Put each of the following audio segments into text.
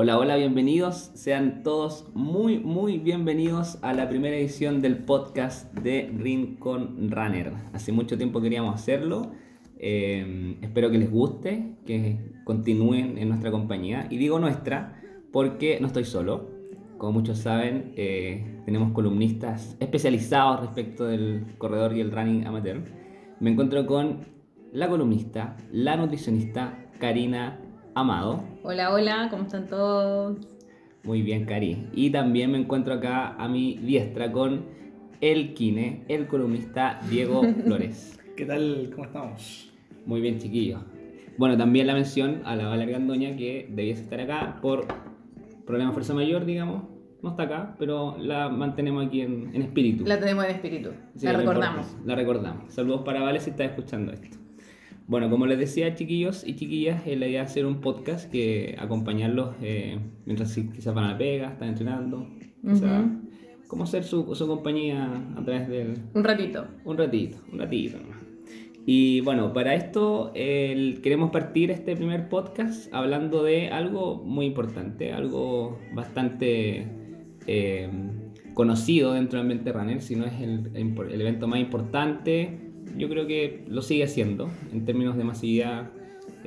Hola, hola, bienvenidos. Sean todos muy, muy bienvenidos a la primera edición del podcast de Rincon Runner. Hace mucho tiempo queríamos hacerlo. Eh, espero que les guste, que continúen en nuestra compañía. Y digo nuestra porque no estoy solo. Como muchos saben, eh, tenemos columnistas especializados respecto del corredor y el running amateur. Me encuentro con la columnista, la nutricionista Karina Amado. Hola, hola, ¿cómo están todos? Muy bien, Cari. Y también me encuentro acá a mi diestra con el Kine, el columnista Diego Flores. ¿Qué tal? ¿Cómo estamos? Muy bien, chiquillos. Bueno, también la mención a la Valeria Gandoña que debiese estar acá por problema de fuerza mayor, digamos. No está acá, pero la mantenemos aquí en, en espíritu. La tenemos en espíritu, Sí, la recordamos. importa, La recordamos. Saludos para Vale si estás escuchando esto. Bueno, como les decía, chiquillos y chiquillas, eh, la idea es hacer un podcast que acompañarlos eh, mientras quizás van a la pega, están entrenando. quizás, Ujú. como ser su, su compañía a través del, Un ratito. un ratito, un ratito nomás. Y bueno, para esto queremos partir este primer podcast hablando de algo muy importante, algo bastante eh, conocido dentro del ambiente runner, si no es el, el evento más importante, yo creo que lo sigue siendo en términos de masividad.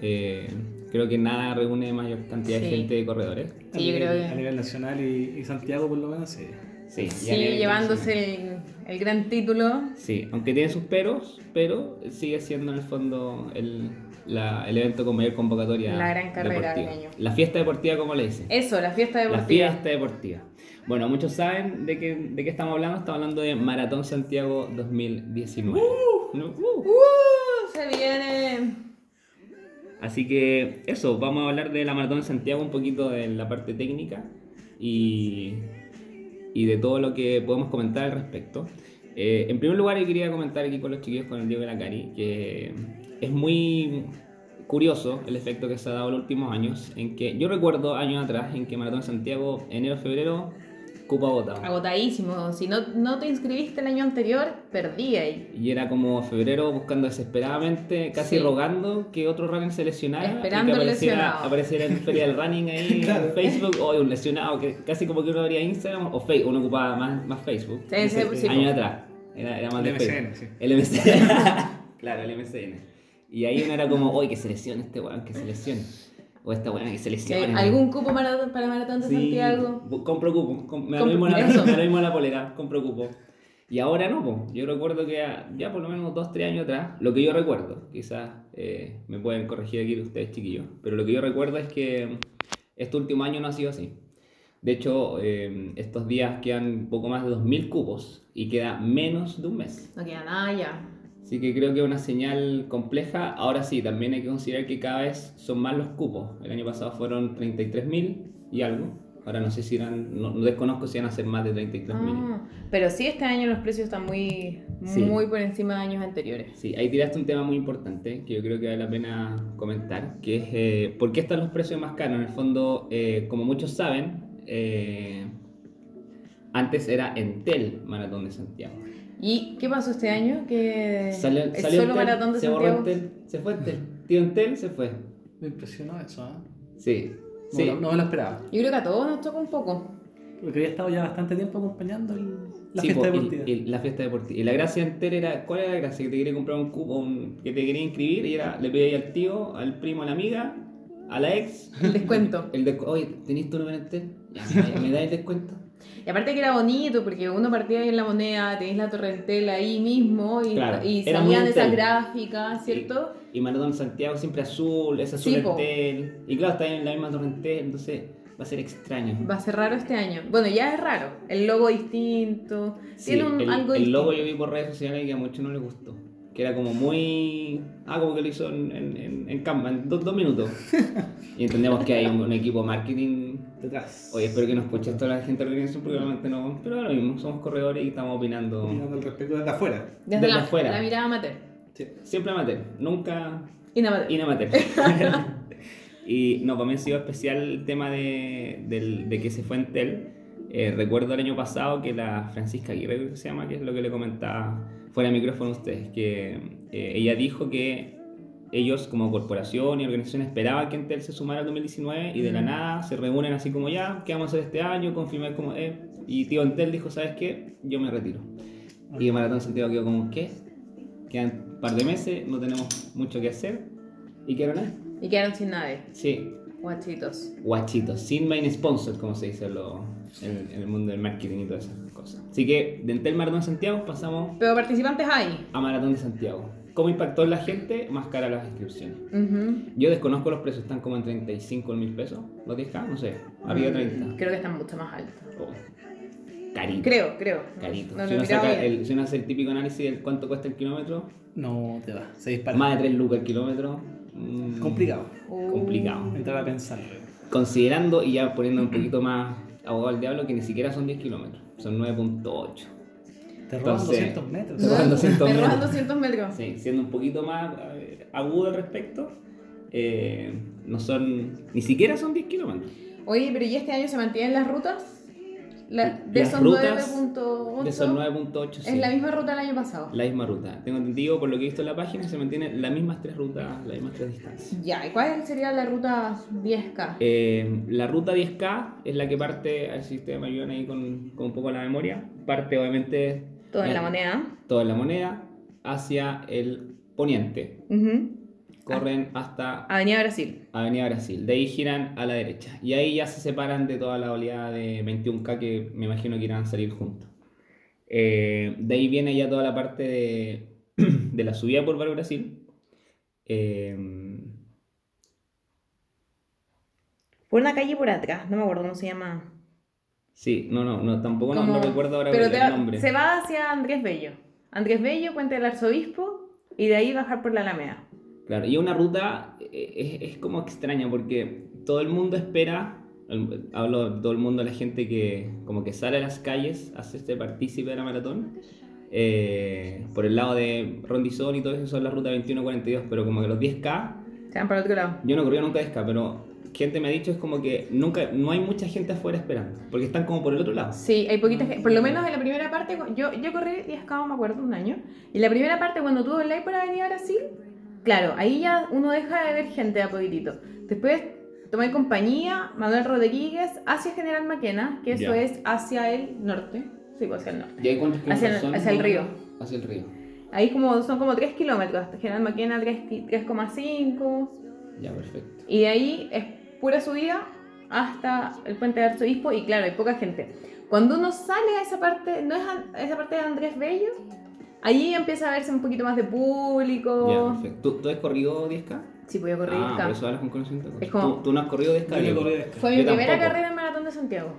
eh, creo que nada reúne mayor cantidad de Sí. gente de corredores. A Sí, yo nivel- creo que- A nivel nacional y, y Santiago, por lo menos, sí. Sí, a Sigue nivel llevándose el, el gran título. Sí, aunque tiene sus peros, pero sigue siendo en el fondo el, la- el evento con mayor convocatoria. La gran carrera deportiva. del año. La fiesta deportiva, como le dicen. Eso, la fiesta La deportiva. fiesta deportiva. Bueno, muchos saben de qué, de qué estamos hablando. Estamos hablando de Maratón Santiago 2019. ¿No? Uh. ¡Uh! Se viene. Así que eso, vamos a hablar de la Maratón de Santiago, un poquito de la parte técnica y, y de todo lo que podemos comentar al respecto. Eh, en primer lugar, yo quería comentar aquí con los chiquillos, con el Diego y la Cari, que es muy curioso el efecto que se ha dado en los últimos años, en que yo recuerdo años atrás en que Maratón de Santiago, enero-febrero, cupo agotado. Agotadísimo. Si no, no te inscribiste el año anterior, perdí ahí. Y era como febrero buscando desesperadamente, casi Sí. rogando que otro runner se lesionara. Esperando y que apareciera, lesionado. apareciera en Feria del Running ahí Claro. en Facebook. O un lesionado, que casi como que uno abría Instagram o Facebook. Uno ocupaba más, más Facebook. Sí, sí, Años atrás. Era, era más El de MSN, Facebook. sí. El MSN. claro, el MSN. Y ahí uno era como, uy, que se lesione este weón, que se lesione. O esta weón que se lesione. ¿Algún cupo maratón- para Maratón de Sí, Santiago? compro cupo, com- me lo mismo la, me lo mismo la polera, compro cupo. Y ahora no, po. yo recuerdo que ya, ya por lo menos dos, tres años atrás, lo que yo recuerdo, quizás eh, me pueden corregir aquí ustedes chiquillos, pero lo que yo recuerdo es que este último año no ha sido así. De hecho, eh, estos días quedan poco más de 2.000 cupos y queda menos de un mes. No queda nada ya. Así que creo que es una señal compleja. Ahora sí, también hay que considerar que cada vez son más los cupos. El año pasado fueron 33.000 y algo. Ahora no sé si eran, no, no desconozco si van a ser más de 33.000. Ah, pero sí, este año los precios están muy, Sí. muy por encima de años anteriores. Sí, ahí tiraste un tema muy importante que yo creo que vale la pena comentar, que es eh, por qué están los precios más caros. En el fondo, eh, como muchos saben, eh, antes era Entel Maratón de Santiago. ¿Y qué pasó este año? Que Salió, el salió solo Entel, maratón de se Santiago. Entel, se fue Entel. Tío Entel se fue. Me impresionó eso, ¿eh? Sí. No, Sí. no, no me lo esperaba. Yo creo que a todos nos toca un poco. Porque había estado ya bastante tiempo acompañando el- la Sí, fiesta po, y- deportiva. y la fiesta deportiva. Y la gracia entera era, ¿cuál era la gracia? Que te quería comprar un cupo, un- que te quería inscribir y era, le pedí al tío, al primo, a la amiga, a la ex. El descuento. El Oye, ¿tenís tu número Entel? Ya, ¿me, me da el descuento? Y aparte que era bonito, porque uno partía ahí en la moneda, tenéis la torrentela ahí mismo y, Claro, y salían esas gráficas, ¿cierto? Y, y Maratón Santiago siempre azul, es azul Sí. Entel. Y claro, está en la misma torrentel, entonces va a ser extraño. Va a ser raro este año. Bueno, ya es raro. El logo distinto. Sí, Tiene un, el, algo el distinto. logo yo vi por redes sociales que a muchos no les gustó. Que era como muy. Ah, como que lo hizo en, en, en, en Canva, en dos, dos minutos. Y entendemos que hay un, un equipo marketing. Detrás. Oye, espero que nos escuche toda la gente de la organización, porque realmente no. Pero ahora mismo, somos corredores y estamos opinando. Mirando al respecto desde afuera. Desde desde la, afuera. la mirada amateur. Sí. Siempre amateur, nunca Inamateur. inamateur. y no, para mí ha sido especial el tema de, del- de que se fue Entel. Eh, recuerdo el año pasado que la Francisca Aguirre, creo que se llama, que es lo que le comentaba fuera de micrófono a ustedes, que eh, ella dijo que ellos como corporación y organización esperaban que Entel se sumara al 2019 y de la nada se reúnen así como ya, ¿qué vamos a hacer este año? Confirmar como, eh, y tío Entel dijo, ¿sabes qué? Yo me retiro. Y Maratón Santiago quedó como, ¿qué? Quedan un par de meses, no tenemos mucho que hacer. ¿Y qué ahí? Y quedaron sin nave. Sí, Guachitos. guachitos, sin main sponsor, como se dice en, lo- en- en el mundo del marketing y todas esas cosas. Así que de Entel Maratón Santiago pasamos Pero participantes hay. a Maratón de Santiago. ¿Cómo impactó en la gente? Más cara las inscripciones. Ujú. Yo desconozco los precios, están como en 35 mil pesos. ¿Los 10K? No sé, de 30. Creo que están mucho más altos. Oh, Carito. Creo, creo. Carito. No si, uno saca el, si uno hace el típico análisis de cuánto cuesta el kilómetro, No te va, se dispara. más de 3 lucas el kilómetro. Mm, Complicado. Uh. Complicado. Entrar a pensarlo. Considerando y ya poniendo un poquito más abogado al diablo, que ni siquiera son 10 kilómetros, son 9.8. Te roban Entonces- 200 metros. Te roban 200 Me roban metros. 200 metros. Sí, siendo un poquito más eh, agudo al respecto, eh, no son, ni siquiera son 10 kilómetros. Oye, pero ¿y este año se mantienen las rutas? La- de Las rutas 9.8 De esos 9.8, sí. es la misma ruta del año pasado. La misma ruta. Tengo entendido, por lo que he visto en la página, se mantienen las mismas tres rutas, las mismas tres distancias. Ya, ¿y cuál sería la ruta 10K? Eh, la ruta 10K es la que parte, a ver si ahí con, con un poco la memoria, parte obviamente Todo en la moneda. toda la moneda hacia el poniente. Ujú. Corren hasta Avenida Brasil. Avenida Brasil. De ahí giran a la derecha. Y ahí ya se separan de toda la oleada de 21K que me imagino que irán a salir juntos. Eh, de ahí viene ya toda la parte de, de la subida por Bar Brasil. Eh, Por una calle por atrás, no me acuerdo cómo se llama. sí, no, no, no tampoco no, no recuerdo ahora Pero el va- nombre. se va hacia Andrés Bello. Andrés Bello, Puente del Arzobispo, y de ahí bajar por la Alameda. Claro, y una ruta eh, es, es como extraña porque todo el mundo espera, el- hablo de todo el mundo, la gente que como que sale a las calles a hacerse partícipe de la maratón, eh, por el lado de Rondizón y todo eso son la ruta 21-42, pero como que los 10K, Se van para el otro lado. yo no corrí nunca 10K, pero gente me ha dicho es como que nunca, no hay mucha gente afuera esperando, porque están como por el otro lado. Sí, hay poquita gente. Por lo menos en la primera parte, yo, yo corrí 10K, me acuerdo, un año. Y la primera parte, cuando tuve el live por Avenida Brasil, claro, ahí ya uno deja de ver gente a poquitito. Después tomé compañía, Manuel Rodríguez, hacia General Maquena, que eso Ya. es hacia el norte. Sí, pues hacia el norte. ¿Y ahí cuántos Hacia el- kilómetros son? hacia el río. Hacia el río. Ahí como, son como 3 kilómetros. General Maquena 3 ki- 3,5. Ya, perfecto. Y de ahí es pura subida hasta el puente de Arzobispo y claro, hay poca gente. Cuando uno sale a esa parte, no es a, a esa parte de Andrés Bello, allí empieza a verse un poquito más de Ya, público. perfecto. ¿Tú, tú has corrido 10K? Sí, voy a correr Ah, 10K. por eso hablas con conocimiento. de. Es como- ¿Tú, tú no has corrido 10K? Yo no Diego? corrí de Fue mi Yo primera tampoco. carrera en Maratón de Santiago.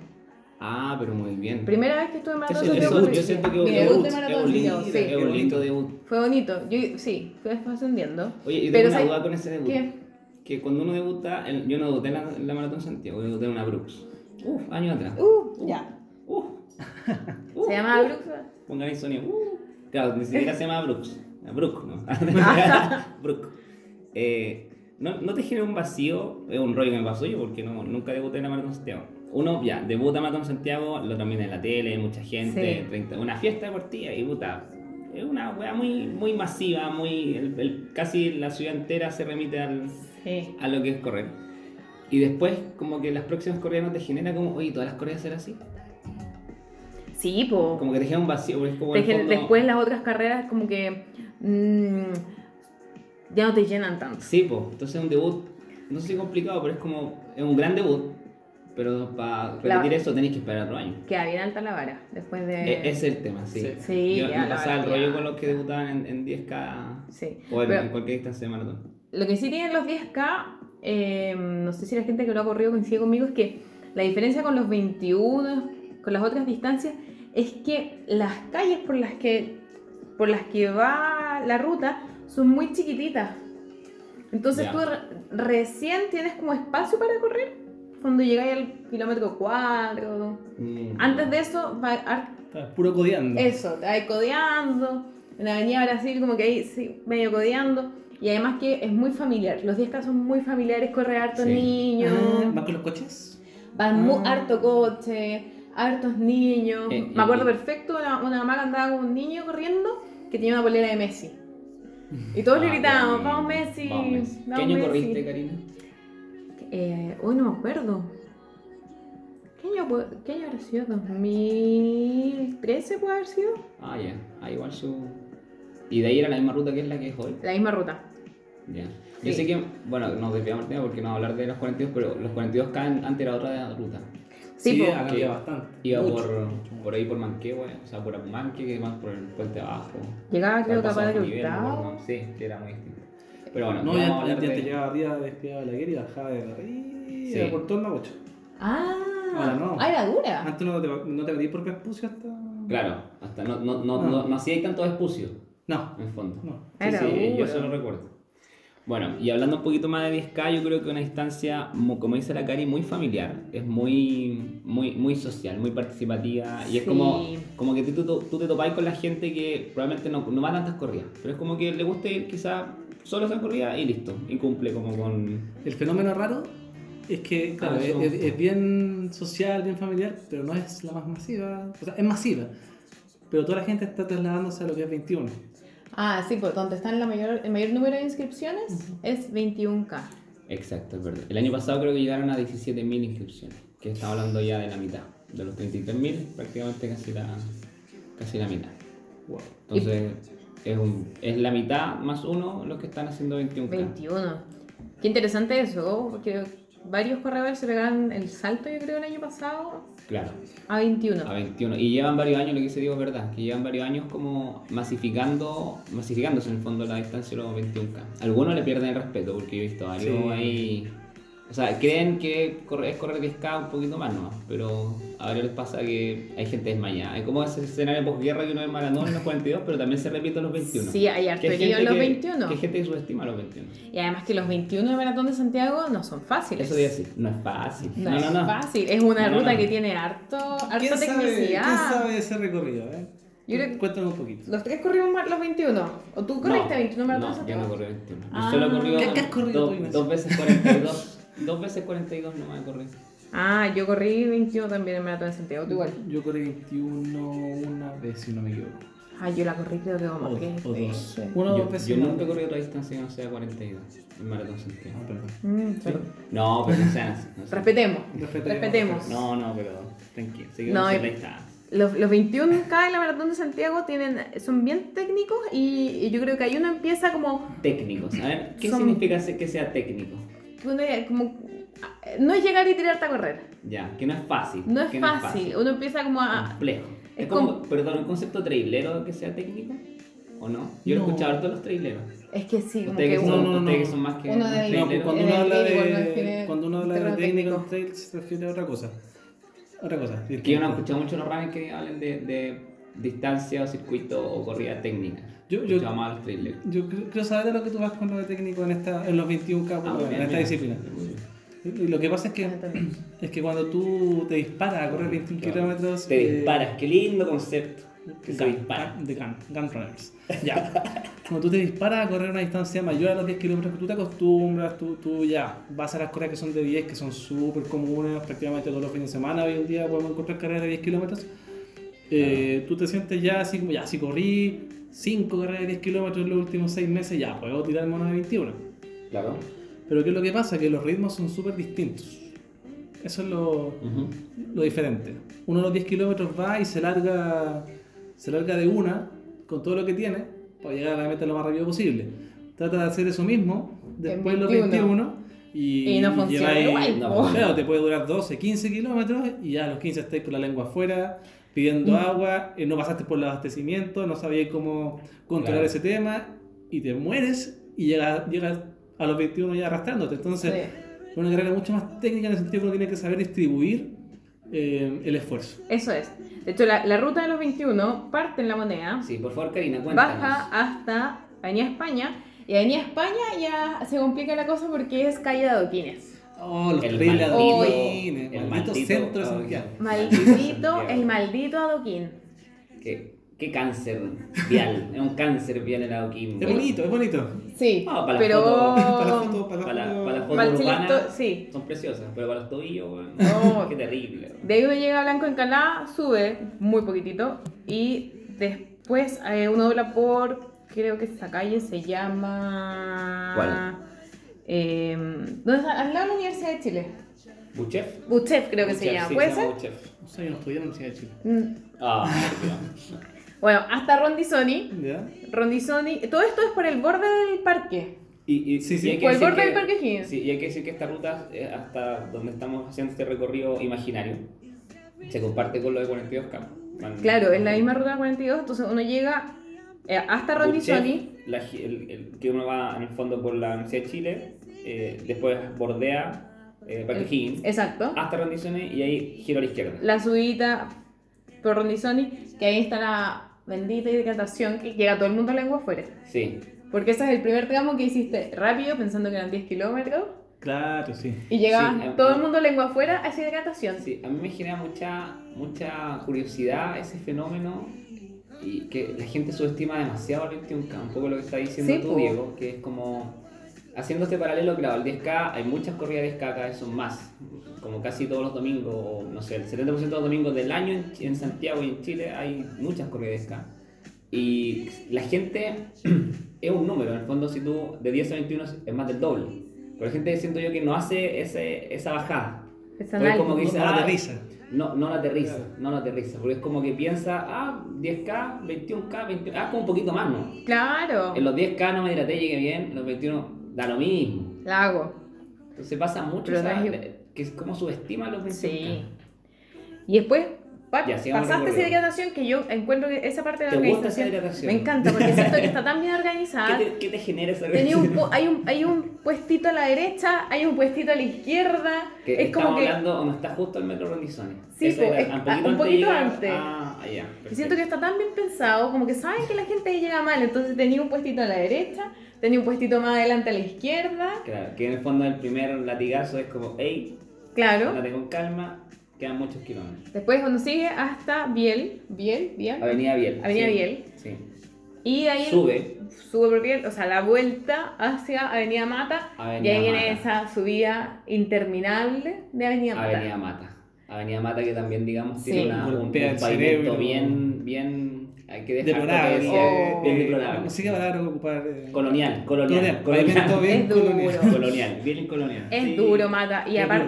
Ah, pero muy bien. Primera vez que estuve en Maratón de Santiago. yo siento que mi debut de Maratón de Santiago, es sí. un lindo debut. Fue bonito. Yo, sí, fue ascendiendo. Oye, yo Pero tengo una ¿sabes duda con ese debut. qué? Que cuando uno debuta, el- yo no debuté en la, en la Maratón Santiago, yo debuté en una Brooks. Uf, años atrás. Uh, ya. Uf. Uf, Se llamaba uf. Brooks. Pongan ahí sonido. Uh. Claro, ni siquiera se llama Brooks. Brook, ¿no? Brook. Eh, ¿no, ¿No te genera un vacío? Es un rollo que me pasó yo porque no, nunca debuté en la Maratón Santiago. Uno, ya, debuta Maratón Santiago, lo también en la tele, mucha gente, Sí. 30 una fiesta deportiva y puta. Es una weá muy, muy masiva, muy. el- el- casi la ciudad entera se remite al, Sí. a lo que es correr. Y después, como que las próximas corridas no te genera como, oye, todas las corridas serán así. Sí, po. Como que te un vacío, porque es como. Fondo- Después las otras carreras como que mm, ya no te llenan tanto. Sí, pues, entonces es un debut, no sé si complicado, pero es como, es un gran debut, pero para repetir La- eso tenéis que esperar otro año. Queda bien alta la vara después de... E- ese es el tema, sí. Sí. Sí, Yo me pasaba el rollo con los que debutaban en, en 10K Sí. o en, Pero en cualquier distancia de maratón. lo que sí tienen los 10K, eh, no sé si la gente que lo ha corrido coincide conmigo, es que la diferencia con los 21, con las otras distancias, es que las calles por las que, por las que va la ruta son muy chiquititas. Entonces Ya. tú re- recién tienes como espacio para correr cuando llegáis al kilómetro 4. Mm. Antes de eso, va puro codeando. eso, te vas codeando. En la Avenida Brasil, como que ahí sí, medio codeando. Y además que es muy familiar. Los 10K son muy familiares, corre hartos Sí. niños. Ah, ¿Van con los coches? Van mu- Ah. harto coche, hartos niños. Eh, Me acuerdo eh, perfecto, una, una mamá que andaba con un niño corriendo que tenía una polera de Messi. Y todos le Ah, gritábamos, vamos Messi. Vamos, Messi. ¿Qué vamos año Messi". corriste, Karina? Eh, hoy no me acuerdo. ¿Qué año, ¿Qué año habrá sido? ¿2013 puede haber sido? Ah, ya. Ah, igual su. Y de ahí era la misma ruta que es la que es hoy. La misma ruta. Ya. Yo Sí. sé que, bueno, nos desviamos del tema porque no vamos a hablar de los 42, pero los 42K antes era otra ruta. Sí, po. ha cambiado bastante. Iba Mucho, por, mucho. por ahí por Manquehue, o sea, por Apumanque, que más por el puente abajo. Llegaba creo que a no me Hurtado. Sí, sí, era muy distinto. Pero bueno, No, vamos a ya, hablar ya de... te llegaba arriba, despegaba la guerra y bajaba de arriba Sí. por todo el Mapocho. Ah, Ahora no. ah, era dura. Antes no te, no te por Vespucio hasta. Claro, hasta no, no, no, No. no, no hacía tanto espucio, No, en el fondo. no. Sí, Era sí, yo duro. eso lo recuerdo. Bueno, y hablando un poquito más de 10K, yo creo que una distancia, mu- como dice la Cari, muy familiar. Es muy, muy, muy social, muy participativa. Y es como, como que tú, tú, tú te topáis con la gente que probablemente no, no va a tantas corridas. Pero es como que le gusta ir quizá solo a esa corrida y listo. Y cumple como con... El fenómeno raro es que, claro, Ah, es, eso. es- es bien social, bien familiar, pero no es la más masiva. O sea, es masiva. Pero toda la gente está trasladándose a lo que es 21. Ah, sí, pues donde están la mayor, el mayor número de inscripciones es 21K. Exacto, es verdad. El año pasado creo que llegaron a 17.000 inscripciones. Que estamos hablando ya de la mitad. De los 33.000, prácticamente casi la, casi la mitad. Wow. Entonces, es, un, es la mitad más uno los que están haciendo 21K. 21. Qué interesante eso, porque varios corredores se pegaron el salto, yo creo, el año pasado Claro, a 21. a 21. Y llevan varios años, lo que se digo es verdad, que llevan varios años como masificando, masificándose en el fondo la distancia de los 21K. Algunos le pierden el respeto, porque yo he visto varios Sí. ahí. O sea, creen que corre- es correr 10K un poquito más nomás, pero a varios les pasa que hay gente desmayada. Es como ese escenario posguerra que uno ve en maratón en los 42, pero también se repite en los 21. Sí, hay harto hay en los que- 21. Que hay gente que subestima los 21. Y además que los 21 de Maratón de Santiago no son fáciles. Eso de decir, no es fácil. No, No, es no, no. fácil, es una No, ruta no. que tiene harto, harta ¿Quién sabe, ¿Quién tecnicidad. sabe ese recorrido? Eh? Yo creo Cuéntame un poquito. Los tres corrimos los 21. ¿O tú corriste 21 Maratón de No, yo no corrí 21. Yo Ah. solo he corrido ¿Qué- qué has corrido dos, tú, Ignacio? dos veces 42. Dos veces 42 no me he corrido. Ah, yo corrí 21 también en Maratón de Santiago, tú igual. Yo corrí 21 una vez, si no me equivoco. Ah, yo la corrí creo que como O, que o dos. Una o dos veces. yo nunca he corrido otra distancia que no sea 42 en Maratón Santiago. Ah, perdón. Mm, No, pero no sean así. no sean- Respetemos. Respetemos. Respetemos. No, no, pero tranquilo. Seguimos No, en y-. Los, los 21K de la Maratón de Santiago tienen, son bien técnicos y, y yo creo que ahí uno empieza como, Técnicos. A ver, ¿qué Son- significa que sea técnico? Uno- como no es llegar y tirarte a correr. Ya, que no es fácil. No es que fácil. Uno empieza como a... complejo. es Es como, como- perdón, un concepto trailero que sea técnico, ¿o no? Yo lo he No. escuchado de los traileros. Es que sí, como Ustedes que son, No, no, ustedes no. que son más que Uno del- No, pues cuando En uno habla no de, cuando uno habla de técnico trail se refiere a otra cosa. Otra cosa. Que yo no he escuchado mucho los runners que hablen de, de distancia o circuito o corrida técnica. Yo- He yo- escuchado más a los trailers. Yo creo, saber a lo que tú vas con lo de técnico en esta en los 21K Ah, muy en bien, esta bien. disciplina. Bien. Lo que pasa es que Entendí. es que cuando tú te disparas a correr 21 Claro. kilómetros Te eh, disparas, qué lindo concepto. Que se Gun, dispara. gun- de gun, gun runners. Ya. Cuando tú te disparas a correr una distancia mayor a los 10 kilómetros que tú te acostumbras, tú, tú ya vas a las carreras que son de 10, que son súper comunes, prácticamente todos los fines de semana hoy en día podemos encontrar carreras de 10 kilómetros. Eh, Tú te sientes ya así como, ya, si corrí 5 carreras de 10 kilómetros en los últimos 6 meses, ya puedo tirarme una de 21. Claro. Pero ¿qué es lo que pasa? Que los ritmos son súper distintos. Eso es lo, Ujú. lo diferente. Uno a los 10 kilómetros va y se larga, se larga de una con todo lo que tiene para llegar a la meta lo más rápido posible. Trata de hacer eso mismo después de los 21. 21 y, Y no funciona lleváis- igual, no. Claro, te puede durar 12, 15 kilómetros y ya a los 15 estáis con la lengua afuera pidiendo agua, eh, no pasaste por el abastecimiento, no sabías cómo controlar Claro. ese tema y te mueres y llegas, llegas a los 21 ya arrastrándote. Entonces, Sí. es una carrera mucho más técnica en el sentido que uno tiene que saber distribuir eh, el esfuerzo. Eso es. De hecho, la, la ruta de los 21 parte en la moneda, Sí, por favor, Karina, cuéntanos. baja hasta Avenida España, y Avenida España ya se complica la cosa porque es calle de adoquines. Oh, los El maldito- adoquines, el maldito maldito- centro de oh, Santiago. Maldito, el maldito adoquín. ¿Qué, qué cáncer vial? es un cáncer vial el adoquín. Es bonito, es bonito. Sí, Ah, para la pero... foto, Para la foto, para la Para, la- foto. para la foto urbana sí. son preciosas, pero para los tobillos, weón, Oh. qué terrible. De ahí uno llega a Blanco Encalá, sube muy poquitito y después eh, uno dobla por creo que esa calle se llama... ¿Cuál? Eh, ¿Dónde está? Al lado de la Universidad de Chile. ¿Buchef? Buchef creo que se llama, sí, ¿puede se ser? llama Buchef. O sea, yo no estudié en la Universidad de Chile. Mm. Ah. Bueno, hasta Rondizoni. ¿Ya? Rondizoni. Todo esto es por el borde del parque. Y, y, Sí, sí. y hay que Por el decir borde que- del Parque O'Higgins. Sí, y hay que decir que esta ruta, eh, hasta donde estamos haciendo este recorrido imaginario, se comparte con lo de 42K. Van- Claro, en la misma ruta 42, entonces uno llega eh, hasta la gi- el, el- que uno va en el fondo por la Universidad de Chile, eh, después bordea eh, Parque El- Higgins, Exacto. hasta Rondizoni y ahí giro a la izquierda. La subida por Rondizoni, que ahí está la bendita hidratación que llega todo el mundo a lengua afuera. Sí, Porque ese es el primer tramo que hiciste rápido, pensando que eran 10 kilómetros, Claro, sí. y llegaba Sí, todo el mundo lengua afuera a esa hidratación. sí, a mí me genera mucha, mucha curiosidad ese fenómeno y que la gente subestima demasiado el 21K, un poco lo que está diciendo Sí, tú, po. Diego, que es como haciendo este paralelo, claro, el 10K, hay muchas corridas 10K, cada vez son más, como casi todos los domingos, o no sé, el 70% de los domingos del año en, en Santiago y en Chile hay muchas corridas 10K. Y la gente es un número, en el fondo si tú de 10 a 21 es más del doble. Pero la gente siento yo que no hace ese, esa bajada. Es como que No, dice, no ah, aterriza. No, no la aterriza, Claro. no la aterriza, porque es como que piensa, ah, 10K, 21K, 21, ah, como un poquito más, ¿no? Claro, En los 10K no me hidraté, llegué bien, en los 21 da lo mismo. la hago. Entonces pasa mucho es de- que es como subestima los 21K. Sí. Y después Ya, pasaste esa hidratación que yo encuentro que esa parte de la ¿Te gusta esa organización hidratación? me encanta porque siento que está tan bien organizada. ¿Qué te, qué te genera esa Tenía un hay, un, hay un puestito a la derecha, hay un puestito a la izquierda. Que es como que hablando donde está justo el metro Rondizoni. Sí, era- es- un poquito, un poquito antes. Ah, ah, ya. y perfecto. siento que está tan bien pensado, como que saben que la gente llega mal. Entonces tenía un puestito a la derecha, tenía un puestito más adelante a la izquierda. Claro, que en el fondo el primer latigazo es como, hey, Claro. andate con calma, quedan muchos kilómetros. Después cuando sigue hasta Biel, Biel, Biel. Avenida Biel. Avenida sí. Biel. Sí. Y ahí Sube. sube por Biel, o sea, la vuelta hacia Avenida Mata. y ahí viene Mata. esa subida interminable de Avenida Mata. Avenida Mata. Avenida Mata que también, digamos, Sí. tiene una, un, un pavimento bien, bien, hay que dejar Deplorable. que decía, Oh. bien Eh, deplorable. No sé qué palabra ocupar. eh. Colonial, colonial, Colonial. colonial. Pavimento bien Es duro. colonial. Colonial, bien colonial. Es Sí. duro, Mata. Y, además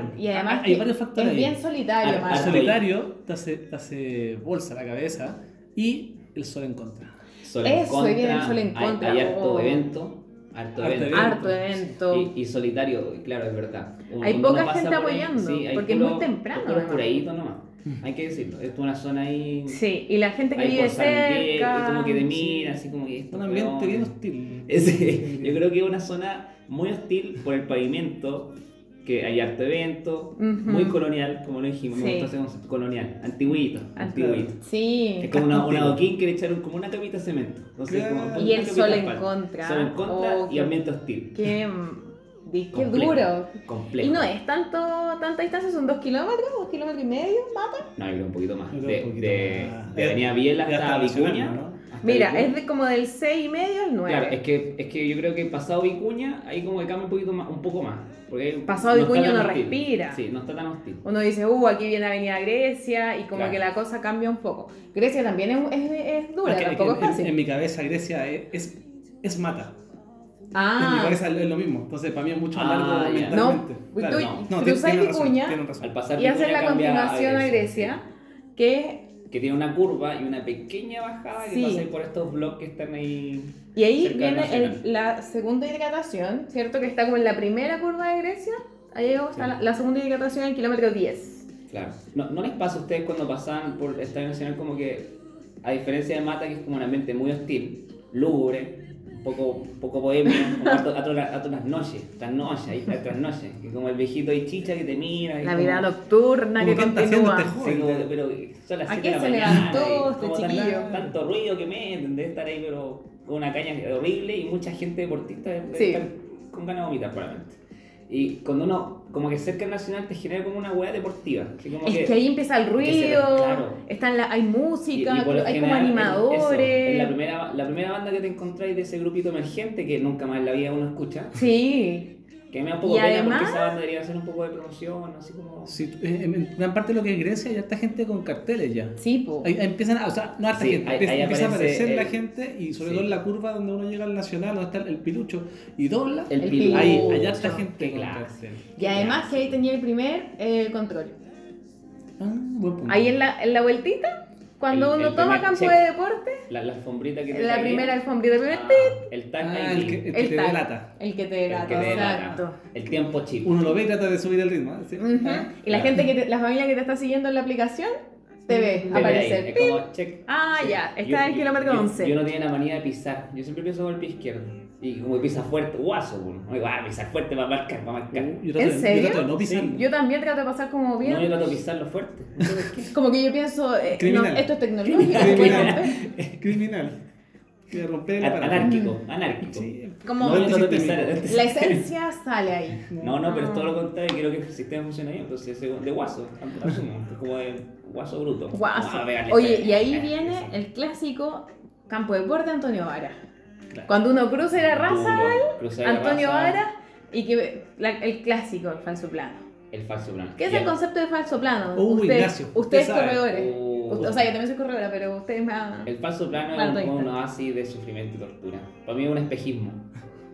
Ah, hay que varios factores es bien solitario, Mata. solitario te hace, te hace bolsa la cabeza y el sol en contra. Sol en Eso, el sol en hay- contra, Hay, harto oh. evento, harto Harto evento. Harto evento. Y, y solitario, claro, es verdad. Un- Hay poca uno gente por ahí, apoyando, hay porque es muy temprano, además. curadito nomás. Hay que decirlo. Es una zona ahí. Sí, y la gente que vive por cerca. como que te mira, así como que. Un ambiente bien hostil. Sí, yo creo que es una zona muy hostil por el pavimento, que hay harto evento, muy colonial, como lo dijimos, me Sí. gusta ese concepto colonial, antiguito, antiguito. Sí. Es como una, una adoquín que le echaron como una capita de cemento. Entonces, Claro. como, Y el sol de en contra. Sol en contra Oh, y qué- ambiente hostil. Qué, qué Complejo. duro. Complejo. Y no es tanto, tanta distancia, son dos kilómetros, dos kilómetros y medio, mata. No, yo creo un poquito más. Yo creo De, un poquito de, más. de Avenida Biel Ya hasta Vicuña. ¿no? Mira, Vicuña. es de como del 6 y medio al 9. Claro, es que, es que yo creo que pasado Vicuña, ahí como que cambia un poquito más, un poco más. Porque Pasado Vicuña hostil. respira. Sí, no está tan hostil. Uno dice, uh, aquí viene Avenida Grecia, y como Claro. que la cosa cambia un poco. Grecia también es, es, es dura, Es que- es que tampoco es en- fácil. En, mi cabeza Grecia es, es, es mata. En mi ah, cabeza es lo mismo. Entonces para mí es mucho más Ah, largo ya. mentalmente. No, Claro, tú no, cruzáis tienen razón, Vicuña razón. Al pasar y Vicuña la continuación a Grecia, que Que tiene una curva y una pequeña bajada que Sí. pasa ahí por estos bloques que están ahí. Y ahí viene el- la segunda hidratación, ¿cierto? Que está como en la primera curva de Grecia. Ahí está Sí. la, la segunda hidratación en el kilómetro 10. Claro. ¿No, ¿No les pasa a ustedes cuando pasan por Estadio Nacional como que, a diferencia de Mata, que es como un ambiente muy hostil, lúgubre, poco, poco bohemio, como a, a todas las noches, trasnoche, ahí está trasnoche, que como el viejito y chicha que te mira. y La como- vida nocturna como que continúa. este Sí, como, pero son las ¿A 7 qué de la se mañana, levantó y este tan- chiquillo? tanto ruido que meten, de estar ahí pero con una caña horrible y mucha gente deportista de, de Sí. estar con ganas de vomitar probablemente. Y cuando uno, como que cerca del Nacional te genera como una hueá deportiva. así como Es que ahí empieza el que se- ruido, claro. están la- hay música, y- y hay como animadores. es la primera, la primera banda que te encontráis de ese grupito emergente que nunca más en la vida uno escucha. Sí, Que me da un poco Y pena además- porque esa banda debería hacer un poco de promoción, así como... Sí, en gran parte de lo que es Grecia hay harta gente con carteles ya. Sí. Ahí, ahí empiezan a, o sea, no harta Sí, gente, ahí- empieza, ahí empieza a aparece aparecer la el- gente y sobre sí. todo en la curva donde uno llega al nacional, donde está el, el pilucho y dobla, El El pilucho. ahí hay harta gente con cartel. Y además que ahí tenía el primer eh, control. Ah, buen punto. Ahí en la, en la vueltita, cuando El- uno el toma primer campo check. de deporte, La, la alfombrita que te la cae primera alfombrita, el primer Ah, tit, el tag Ah, el que, el que te delata. El que te El delata, que te delata. exacto. El tiempo chip. Uno lo ve y trata de subir el ritmo. ¿sí? Ujú. Ah, Y la ya. gente que te- la familia que te está siguiendo en la aplicación te ve Te ve ahí, aparecer. Es como check. Ah, Sí. ya, está Yo- en el yo- kilómetro yo- 11. Yo no tiene la manía de pisar. Yo siempre pienso con el pie izquierdo. Y como pisa fuerte, guaso, güey. Oigo, ah, pisar fuerte va a marcar, va a marcar. Uh, yo trato ¿En de- serio? Yo trato de no. Sí. Yo también trato de pasar como bien. No, yo trato de pisarlo fuerte. No sé por qué. Como que yo pienso, eh, no, Criminal. esto es tecnológico, Criminal. Criminal. Que romper el. Anárquico, anárquico. Sí. Como No, de pisar. la esencia sale ahí. No, no, pero es todo lo contrario. Quiero que el sistema funcione bien. Entonces, ese- de guaso, asumo. Es como de guaso bruto. Guaso. Ah, Oye, y ahí viene el clásico campo de deporte Antonio Vara. Claro. Cuando uno cruza la raza, Duro, cruzar la Antonio raza, Vara, y que la- el clásico, el falso plano. El falso plano. ¿Qué es el concepto de falso plano? Uh, ustedes, Ignacio, ustedes usted sabe. corredores. Uh. O sea, yo también soy corredora, pero ustedes más. El falso plano es un, un oasis de sufrimiento y tortura. Para mí es un espejismo.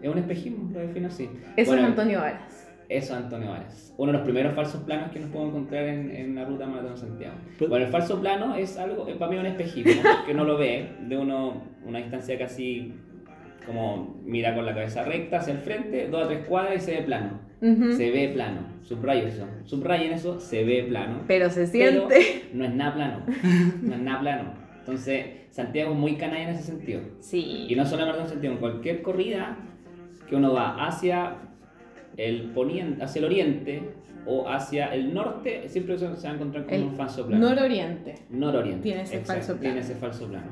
Es un espejismo, lo defino así. Eso Bueno, es Antonio Varas. Eso es Antonio Varas. Uno de los primeros falsos planos que nos podemos encontrar en, en la ruta Maratón Santiago. Bueno, el falso plano es algo, es para mí un espejismo, que uno lo ve de uno, una distancia casi como mira con la cabeza recta hacia el frente, dos a tres cuadras y se ve plano. Se ve plano. Subrayo eso. Subrayen eso, se ve plano. Pero se Pero siente. no es nada plano. No es nada plano. Entonces, Santiago es muy canalla en ese sentido. Y Sí. no solo en Santiago, en cualquier corrida que uno va hacia el poniente, hacia el oriente o hacia el norte, siempre se se va a encontrar con El un falso plano. nororiente. Nororiente. Tiene ese Exacto, falso plano. Tiene ese falso plano.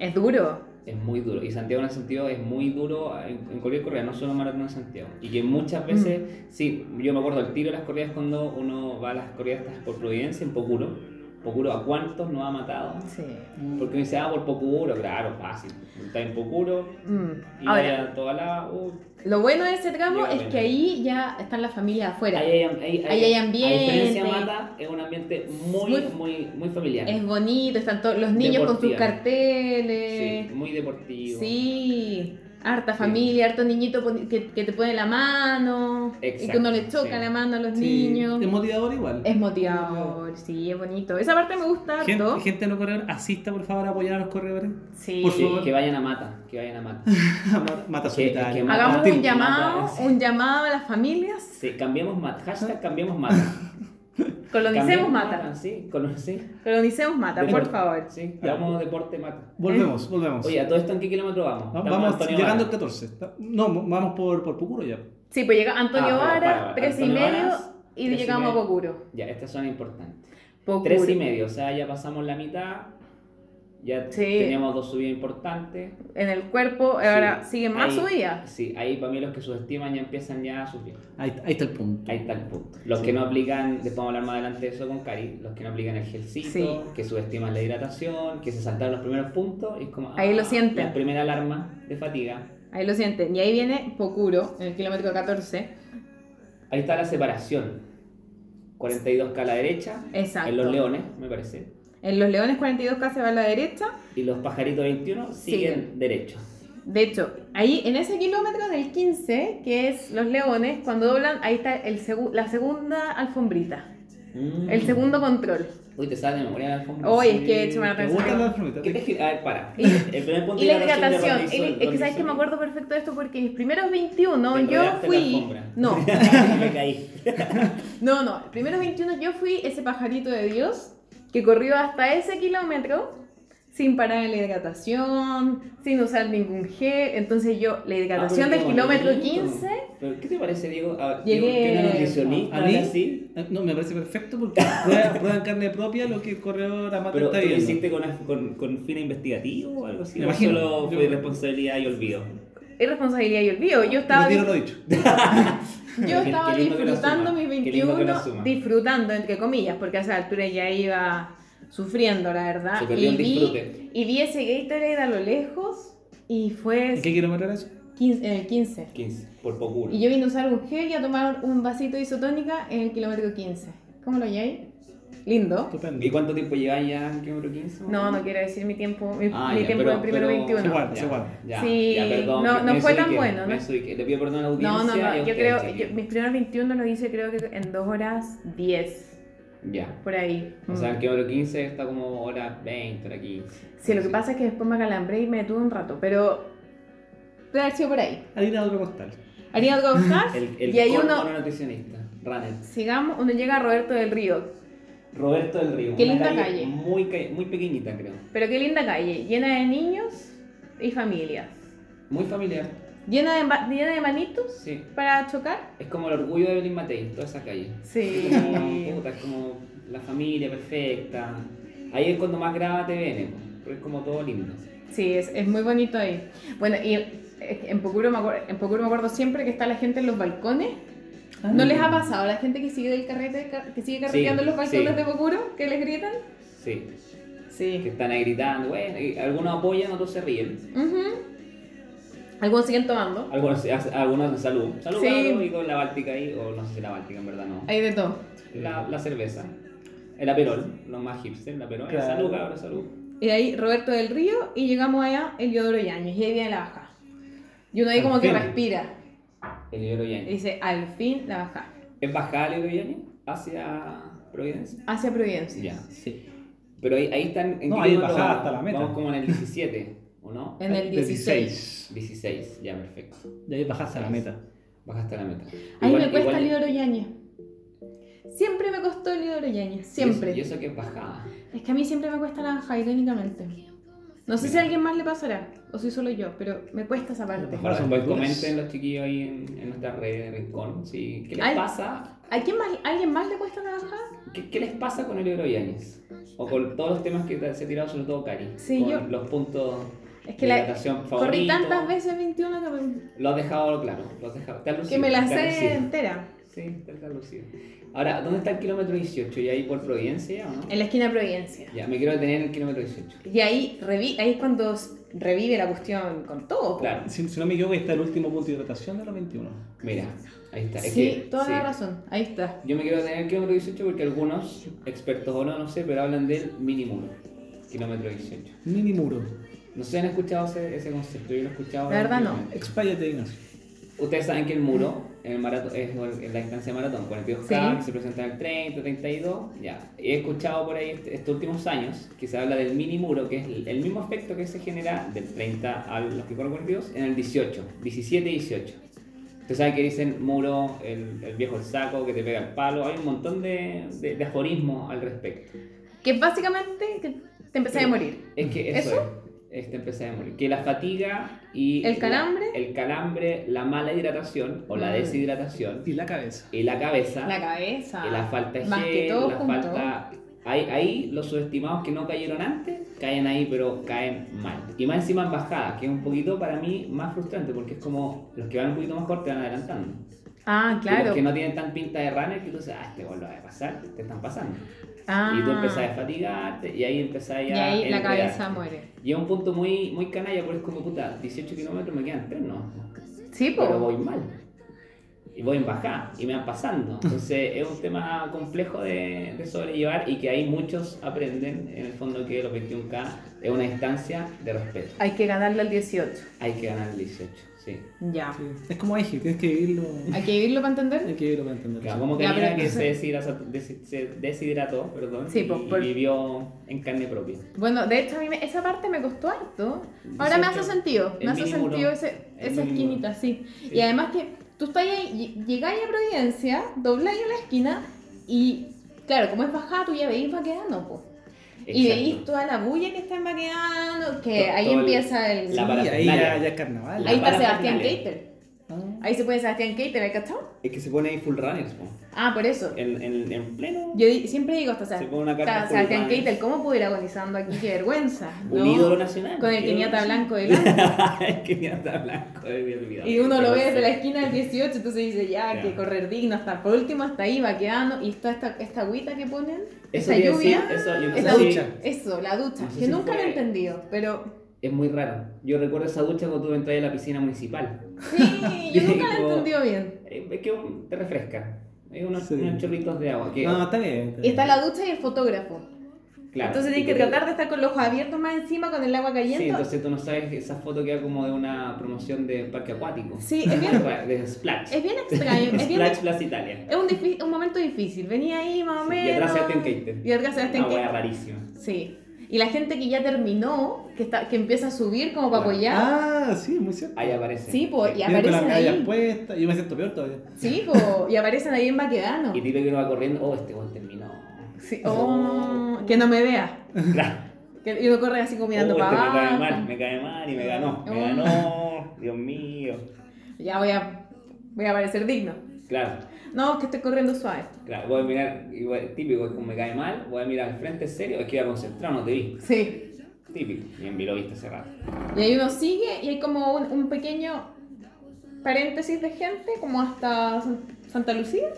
Es duro. Es muy duro. Y Santiago en ese sentido es muy duro en, cualquier corrida, no solo Maratón de Santiago. Y que muchas veces, sí, yo me acuerdo del tiro de las corridas cuando uno va a las corridas por Providencia, en Pocuro. Pocuro, ¿a cuántos nos ha matado? Sí. Porque uno dice, ah, por Pocuro, claro, fácil. Está en Pocuro, Mm. y Ahora, vaya toda la... uh, lo bueno de ese tramo es que ahí ya están las familias afuera. Ahí hay, ahí, Ahí hay ambiente. A diferencia Mata, es un ambiente muy, Muy- muy, muy, familiar. Es bonito, están todos los niños con sus carteles. Sí, muy deportivo. Sí, harta Sí. familia, harto niñito que, que te pone la mano y que Exacto, uno le choca sí. la mano a los Sí, niños. Es motivador igual. Es motivador, sí, es bonito. Esa parte me gusta Gente, harto. gente no corredor, asista por favor a apoyar a los corredores. Sí. por Que, favor. que vayan a Mata, que vayan a Mata. Mata Que- solitario. que mata- Hagamos un llamado, mata, sí. un llamado a las familias. Sí, cambiemos Mata. Hashtag cambiemos Mata. Colonicemos mata. Sí, sí. Colonicemos mata, por Deporte. favor. Sí, hagamos deporte Mata. Volvemos, volvemos. Oye, ¿a todo esto en qué kilómetro vamos? Va- Estamos vamos llegando al Vara. 14. No, vamos por, por Pucuro ya. Sí, pues llega Antonio Ah, Vara, para, tres y Antonio medio, Varas, y tres y llegamos a medio. Pocuro. Ya, estas son importantes. Tres y medio, o sea, ya pasamos la mitad. Ya Sí. teníamos dos subidas importantes. En el cuerpo, Sí. ahora siguen más Ahí- subidas. Sí, ahí para mí los que subestiman ya empiezan ya a sufrir. Ahí, ahí está el punto. Ahí está el punto. Los que no aplican, después vamos a hablar más adelante de eso con Cari, los que no aplican el gelcito, Sí. que subestiman la hidratación, que se saltaron los primeros puntos, y es como... Ahí lo ah, sienten. La primera alarma de fatiga. Ahí lo sienten. Y ahí viene Pocuro, en el kilómetro 14. Ahí está la separación. 42K a la derecha, Exacto. en los leones, me parece. En los Leones 42K se va a la derecha. Y los pajaritos 21 siguen Siguen. derechos. De hecho, ahí en ese kilómetro del 15, que es los Leones, cuando doblan, ahí está el segu- la segunda alfombrita. Mm. El segundo control. Uy, te sale de memoria la alfombra. Hoy es que he hecho una ¿Te gusta la alfombrita? ¿Qué te? A ver, para. Y- el primer punto Y la de hidratación. hidratación Es que- Ronnie es que sabes que me acuerdo perfecto de esto porque mis primeros 21 Te yo la fui. alfombra. No, me caí. no, no. Primeros 21 yo fui ese pajarito de Dios que corrió hasta ese kilómetro sin parar en la hidratación, sin usar ningún gel. Entonces yo, la hidratación Ah, del kilómetro bonito. 15, ¿Pero ¿Qué te parece, Diego? A, Llegué- una nutricionista A mí, así. eh, no, me parece perfecto porque prueba, prueba en carne propia lo que el corredor amante Pero está tú lo hiciste con, con, con fin investigativo o algo así. Me ¿O imagino. solo Yo- fue irresponsabilidad y olvido. irresponsabilidad y olvido. Yo estaba, Retiro lo dicho. yo estaba disfrutando mis Qué lindo que lo 21, asuma. disfrutando entre comillas, porque a esa altura ya iba sufriendo, la verdad. Se Y vi, y vi ese Gatorade a lo lejos y fue ¿En qué kilómetro era eso? 15, en el 15. 15, por Pocura. Y yo vine a usar un gel y a tomar un vasito de isotónica en el kilómetro 15. ¿Cómo lo lleváis? Lindo. Estupendo. ¿Y cuánto tiempo lleváis ya en kilómetro 15? No, no quiero decir mi tiempo, mi, Ah, mi ya, tiempo pero- en primero pero- 21. Es igual. Ya, igual. ya, Sí, ya, perdón, no- no fue tan desubiqué, bueno, ¿no? Le pido perdón a la No, audiencia. no, no, a yo creo, yo- mis primeros 21 los hice creo que en 2 horas 10, Ya. por ahí. O sea, Mm. el kilómetro 15 está como hora 20, hora 15. Sí, lo que pasa es que después me acalambré y me detuve un rato, pero debe haber sido por ahí. Harina de otro costal. Haría algo más El, el y hay uno, no nutricionista, runner. sigamos, uno llega a Roberto del Río, Roberto del Río. Qué una linda calle. Muy, ca- muy pequeñita, creo. pero qué linda calle, llena de niños y familias, Muy familiar. llena de, llena de manitos Sí. para chocar. Es como el orgullo de Belín Matei, toda esa calle. Sí. Como, puta, es como la familia perfecta. Ahí es cuando más graba po, porque es como todo lindo. Sí, es, es muy bonito ahí. Bueno, y eh, en Pocuro, me acuerdo, en Pocuro me acuerdo siempre que está la gente en los balcones. ¿No les ha pasado a la gente que sigue del carrete, que sigue carreteando en los balcones sí. de Pocuro, que les gritan? Sí. Que Sí. están ahí gritando, bueno, y algunos apoyan, otros se ríen. Ujú. Algunos siguen tomando. Algunos, algunos salud. Salud, Sí. y con la Báltica ahí, o no sé si la Báltica en verdad no. Hay de todo. La, la cerveza. El aperol, los más hipster, el aperol. Claro. Salud, cabros, salud. Y de ahí Roberto del Río y llegamos allá el Yodoro Yañez y ahí viene la baja. Y uno ahí como que respira El Ibero y Yañez. dice, al fin la baja. ¿Es bajada el Ibero Yañez hacia Providencia? Hacia Providencia. Ya. Sí. Pero ahí, ahí están en No, ahí bajada hasta la meta. Vamos como en el 17, ¿o no? En el 16. 16, ya, perfecto. Y ahí bajaste a la meta. Bajaste a la meta. Ahí Igual- me cuesta igual- el Yodoro Yañez. Siempre me costó el Yodoro Yañez. Y Siempre. eso, y eso que es bajada. Es que a mí siempre me cuesta la baja, irónicamente. No sé si a alguien más le pasará, o si solo yo, pero me cuesta esa parte. Después duras. comenten los chiquillos ahí en, en nuestra red de Rincón. Sí. ¿Qué les pasa? ¿A quién más, ¿a alguien más le cuesta la baja? ¿Qué, qué les pasa con el Yañez? O con todos los temas que se ha tirado, sobre todo Cari. Sí, con yo- Los puntos Es de que la, corrí tantas veces 21 que me, Lo has dejado claro. Lo has dejado. Te has que lucido, me la sé entera. Sí, te has lucido. Ahora, ¿dónde está el kilómetro 18? ¿Y ahí por Providencia o no? En la esquina de Providencia. Ya, me quiero detener en el kilómetro 18. Y ahí, revi ahí es cuando revive la cuestión con todo. po. Claro, Si, si no me equivoco, ahí está el último punto de hidratación de los 21. mira, ahí está. Es Sí, que, toda sí. la razón. Ahí está. Yo me quiero detener en el kilómetro 18 porque algunos, expertos o no, no sé, pero hablan del mini muro. Kilómetro 18. Mini muro. No sé si han escuchado ese, ese concepto, yo lo he escuchado. La verdad no. Expáyate, Ignacio. Ustedes saben que el muro en, el maratón, es en la distancia de maratón, 42K, Sí. que se presenta en el 30, 32, ya. He escuchado por ahí est- estos últimos años que se habla del mini muro, que es el, mismo efecto que se genera del 30 a los que corren 42 en el 18, 17 y 18. Ustedes saben que dicen muro, el, el viejo el saco, que te pega el palo, hay un montón de, de, de aforismos al respecto. Que básicamente que te empecé a morir. Es que eso, ¿Eso? Es, este empecé a morir. Que la fatiga y ¿El la- calambre? el calambre, la mala hidratación o la Mm. deshidratación Y la cabeza. y la cabeza La cabeza. y la falta de Más que gel, todo la junto. falta ahí, ahí los subestimados que no cayeron antes caen ahí pero caen mal y más encima en bajada que es un poquito para mí más frustrante porque es como los que van un poquito mejor te van adelantando Ah, y claro. los que no tienen tan pinta de runner que tú dices ah este gol lo va a pasar te están pasando Ah. y tú empezás a fatigarte y ahí empezás Y ya ahí a la cabeza muere. Y es un punto muy, muy canalla, porque es como puta, 18 kilómetros me quedan 3, no. Sí, Pero po. voy mal. Y voy en bajada, y me van pasando. Entonces es un tema complejo de, de sobrellevar y que ahí muchos aprenden, en el fondo, que los 21K es una distancia de respeto. Hay que ganarle al 18. Hay que ganar el 18, sí. Ya. Sí. Es como Eji, tienes que vivirlo. Hay que vivirlo para Hay entender. que vivirlo para entenderlo. Claro, como Ya, que se entonces- deshidrató, des- se deshidrató perdón, Sí, y, pues, y vivió en carne propia. Bueno, de hecho a mí me- esa parte me costó harto. Ahora me hace 18, sentido, el me hace sentido ese, esa esquinita, sí. Sí. Y además que tú estás ahí, ll- llegáis a Providencia, dobláis en la esquina y claro, como es bajada, tú ya veís vaquedano, po. Y Exacto. veís toda la bulla que está en vaquedano, que To- ahí todo empieza el... Sí, ahí parafernalia. ya, ya es carnaval. La ahí está. Sebastián Keiter. Ah. Ahí se puede Sebastián Keiter, ¿hay cachado? Es que se pone ahí full runners, po. Ah, por eso. En, en, en pleno. Yo di- siempre digo hasta Se pone una carta full Sebastián runners. Keiter, ¿cómo pude ir agonizando aquí? Qué vergüenza. Un ¿no? ídolo nacional. Con el Kenyatta blanco delante. el Kenyatta blanco, de mi olvidado. Y uno lo ve desde la esquina del 18, entonces dice, ya, Ya. que correr digno, hasta por último, hasta ahí va quedando, y está esta, esta agüita que ponen, Eso esa lluvia, decir, eso, yo no esa ducha. eso, la ducha, No sé que si nunca lo he entendido, pero es muy raro. Yo recuerdo esa ducha cuando tú entras a la piscina municipal. Sí, yo nunca la he entendido bien. Eh, Es que te refresca. Hay unos, Sí. unos chorritos de agua. Que, No, está bien. Y está la ducha y el fotógrafo. claro, entonces tienes que tratar de estar con los ojos abiertos más encima con el agua cayendo. Sí, entonces tú no sabes esa foto que era como de una promoción de parque acuático. Sí, es bien, De Splash. es bien extraño. Es, bien, Splash Plaza Italia. es un, un momento difícil. Venía ahí más o Sí, y menos. atrás Sebastián Keiter. Y atrás Sebastián Una wea Keiter. rarísima. Sí. Y la gente que ya terminó, que, está, que empieza a subir como para apoyar. Ah, sí, muy cierto. Ahí aparece. Sí, pues, y con aparecen ahí. puestas. Yo me siento peor todavía. Sí, po, y aparecen ahí en Baquedano. Y tipo que uno va corriendo, oh, este weón terminó. Sí. Oh, que no me vea. Claro. Que, y uno corre así como mirando oh, este para me cae abajo. mal, me cae mal y me ganó. Me Oh. ganó. Dios mío. Ya voy a, voy a parecer digno. Claro. No, que estoy corriendo suave. Claro, voy a mirar, igual, típico, es como me cae mal, voy a mirar al frente en serio, es que iba a concentrar, no te vi. Sí. Típico. Y en lo viste hace rato. Y ahí uno sigue y hay como un, un pequeño paréntesis de gente, como hasta San- Santa Lucía.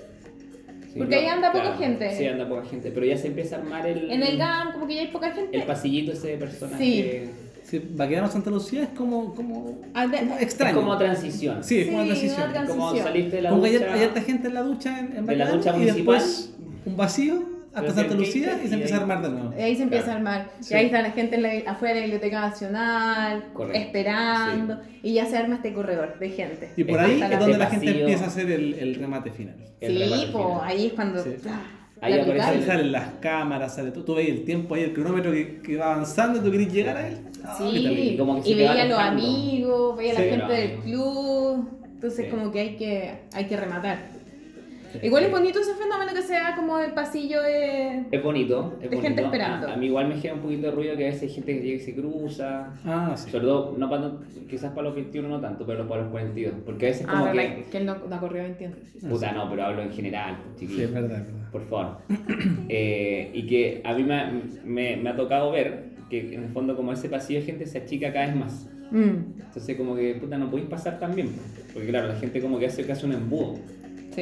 Sí, Porque ahí anda poca gente. Sí, anda poca gente, pero ya se empieza a armar el, En el GAM, como que ya hay poca gente. el pasillito ese de personas Sí. que... Sí, Baquedano Santa Lucía es como, como, Ah, de- como Es extraño. como transición. Sí, es como Sí, una transición. una Como saliste de la Como que hay, ducha... hay harta gente en la ducha en, en De la ducha y municipal. después un vacío hasta Santa Lucía y se empieza a armar de nuevo. Y ahí se empieza Claro. a armar. Sí. Y ahí está la gente en la- afuera de la Biblioteca Nacional, Correcto. esperando. Y ya se arma este corredor de gente. Y por Es ahí es donde la gente empieza a hacer el, el remate final. el Sí, remate po, final. ahí es cuando. Sí. ah, Ahí la aparece Ahí picada. salen las cámaras, sale todo. Tú ves el tiempo ahí, el cronómetro que, que va avanzando, tú querés llegar a él. Ah, Sí, como que y veía a los amigos, veía a la Sí, gente del club. Entonces, Sí. como que hay que, hay que rematar. Igual es bonito ese fenómeno que se da como del pasillo de. Es bonito, es De bonito. gente esperando. A, a mí igual me genera un poquito de ruido que a veces hay gente que llega y se cruza. Ah, sí. Sobre todo, no para, quizás para los 21 no tanto, pero para los 42. Porque a veces Ah, como que... que él no, no corrió 21. Puta, no, pero hablo en general, pues, Sí, es verdad, es verdad. Por favor. Eh, y que a mí me, ha- me, me ha tocado ver que en el fondo como ese pasillo de gente se achica cada vez más. Mm, Entonces como que, puta, no podéis pasar tan bien. Porque claro, la gente como que hace casi un embudo.